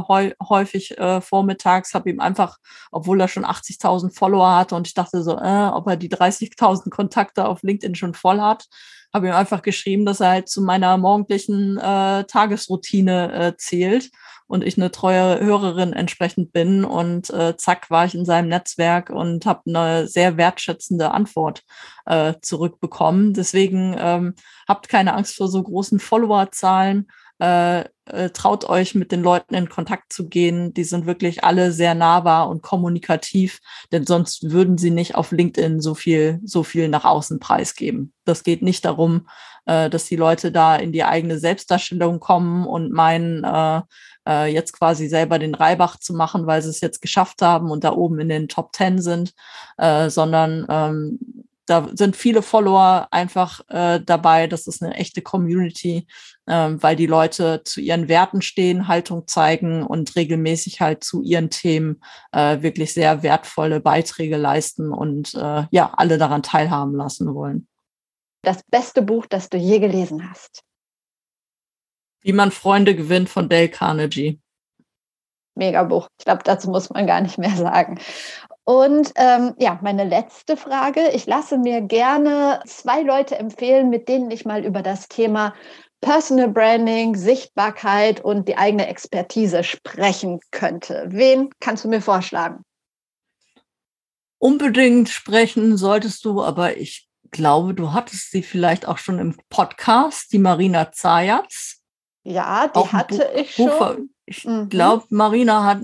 häufig äh, vormittags, habe ihm einfach, obwohl er schon 80.000 Follower hatte und ich dachte so, äh, ob er die 30.000 Kontakte auf LinkedIn schon voll hat, habe ihm einfach geschrieben, dass er halt zu meiner morgendlichen äh, Tagesroutine äh, zählt und ich eine treue Hörerin entsprechend bin. Und äh, zack, war ich in seinem Netzwerk und habe eine sehr wertschätzende Antwort äh, zurückbekommen. Deswegen ähm, habt keine Angst vor so großen Followerzahlen. Äh, äh, traut euch mit den Leuten in Kontakt zu gehen. Die sind wirklich alle sehr nahbar und kommunikativ, denn sonst würden sie nicht auf LinkedIn so viel, so viel nach außen preisgeben. Das geht nicht darum, äh, dass die Leute da in die eigene Selbstdarstellung kommen und meinen, äh, äh, jetzt quasi selber den Reibach zu machen, weil sie es jetzt geschafft haben und da oben in den Top Ten sind, äh, sondern ähm, da sind viele Follower einfach äh, dabei. Das ist eine echte Community, weil die Leute zu ihren Werten stehen, Haltung zeigen und regelmäßig halt zu ihren Themen äh, wirklich sehr wertvolle Beiträge leisten und äh, ja, alle daran teilhaben lassen wollen. Das beste Buch, das du je gelesen hast. Wie man Freunde gewinnt von Dale Carnegie. Mega Buch. Ich glaube, dazu muss man gar nicht mehr sagen. Und ähm, ja, meine letzte Frage. Ich lasse mir gerne zwei Leute empfehlen, mit denen ich mal über das Thema Personal Branding, Sichtbarkeit und die eigene Expertise sprechen könnte. Wen kannst du mir vorschlagen? Unbedingt sprechen solltest du, aber ich glaube, du hattest sie vielleicht auch schon im Podcast, die Marina Zayatz. Ja, die auch hatte Buch, ich schon. Ich mhm. glaube, Marina hat,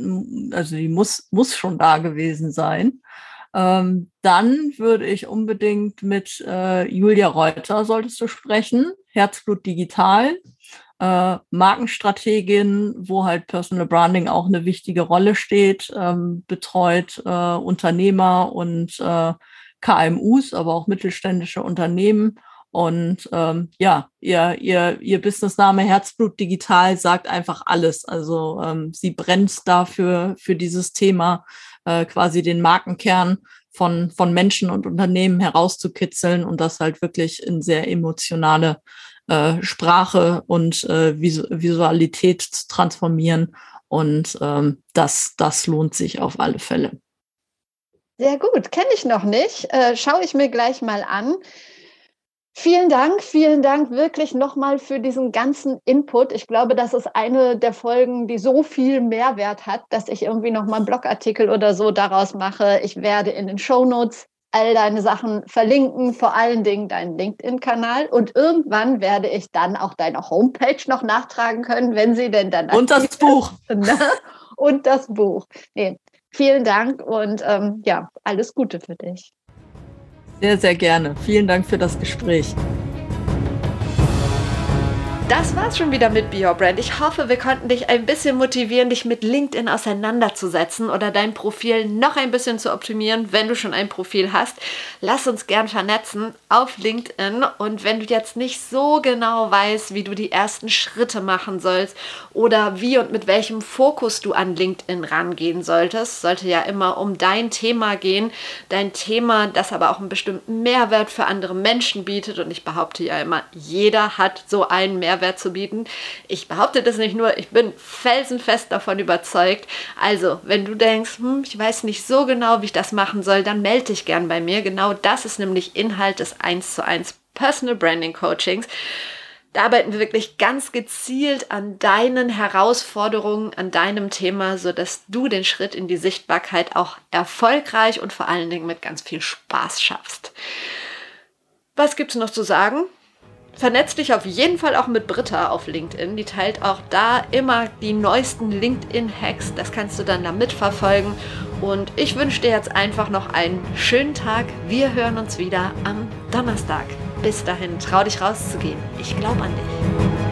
also die muss, muss schon da gewesen sein. Ähm, dann würde ich unbedingt mit äh, Julia Reuter solltest du sprechen. Herzblut Digital. Äh, Markenstrategin, wo halt Personal Branding auch eine wichtige Rolle steht, ähm, betreut äh, Unternehmer und äh, KMUs, aber auch mittelständische Unternehmen und ähm, ja, ihr, ihr, ihr Businessname Herzblut Digital sagt einfach alles. Also ähm, sie brennt dafür für dieses Thema, äh, quasi den Markenkern von, von Menschen und Unternehmen herauszukitzeln und das halt wirklich in sehr emotionale äh, Sprache und äh, Vis Visualität zu transformieren. Und ähm, das, das lohnt sich auf alle Fälle. Sehr gut, kenne ich noch nicht. Äh, Schaue ich mir gleich mal an. Vielen Dank, vielen Dank wirklich nochmal für diesen ganzen Input. Ich glaube, das ist eine der Folgen, die so viel Mehrwert hat, dass ich irgendwie nochmal einen Blogartikel oder so daraus mache. Ich werde in den Show Notes all deine Sachen verlinken, vor allen Dingen deinen LinkedIn-Kanal. Und irgendwann werde ich dann auch deine Homepage noch nachtragen können, wenn sie denn dann. Und das Buch. Ne? Und das Buch. Nee, vielen Dank und ähm, ja, alles Gute für dich. Sehr, sehr gerne. Vielen Dank für das Gespräch. Das war's schon wieder mit Be Your Brand. Ich hoffe, wir konnten dich ein bisschen motivieren, dich mit LinkedIn auseinanderzusetzen oder dein Profil noch ein bisschen zu optimieren, wenn du schon ein Profil hast. Lass uns gern vernetzen auf LinkedIn und wenn du jetzt nicht so genau weißt, wie du die ersten Schritte machen sollst oder wie und mit welchem Fokus du an LinkedIn rangehen solltest, sollte ja immer um dein Thema gehen, dein Thema, das aber auch einen bestimmten Mehrwert für andere Menschen bietet und ich behaupte ja immer, jeder hat so einen Mehrwert Mehrwert zu bieten. Ich behaupte das nicht nur, ich bin felsenfest davon überzeugt. Also, wenn du denkst, hm, ich weiß nicht so genau, wie ich das machen soll, dann melde dich gern bei mir. Genau das ist nämlich Inhalt des 1 zu 1 Personal Branding Coachings. Da arbeiten wir wirklich ganz gezielt an deinen Herausforderungen, an deinem Thema, sodass du den Schritt in die Sichtbarkeit auch erfolgreich und vor allen Dingen mit ganz viel Spaß schaffst. Was gibt es noch zu sagen? Vernetz dich auf jeden Fall auch mit Britta auf LinkedIn. Die teilt auch da immer die neuesten LinkedIn-Hacks. Das kannst du dann da mitverfolgen. Und ich wünsche dir jetzt einfach noch einen schönen Tag. Wir hören uns wieder am Donnerstag. Bis dahin, trau dich rauszugehen. Ich glaube an dich.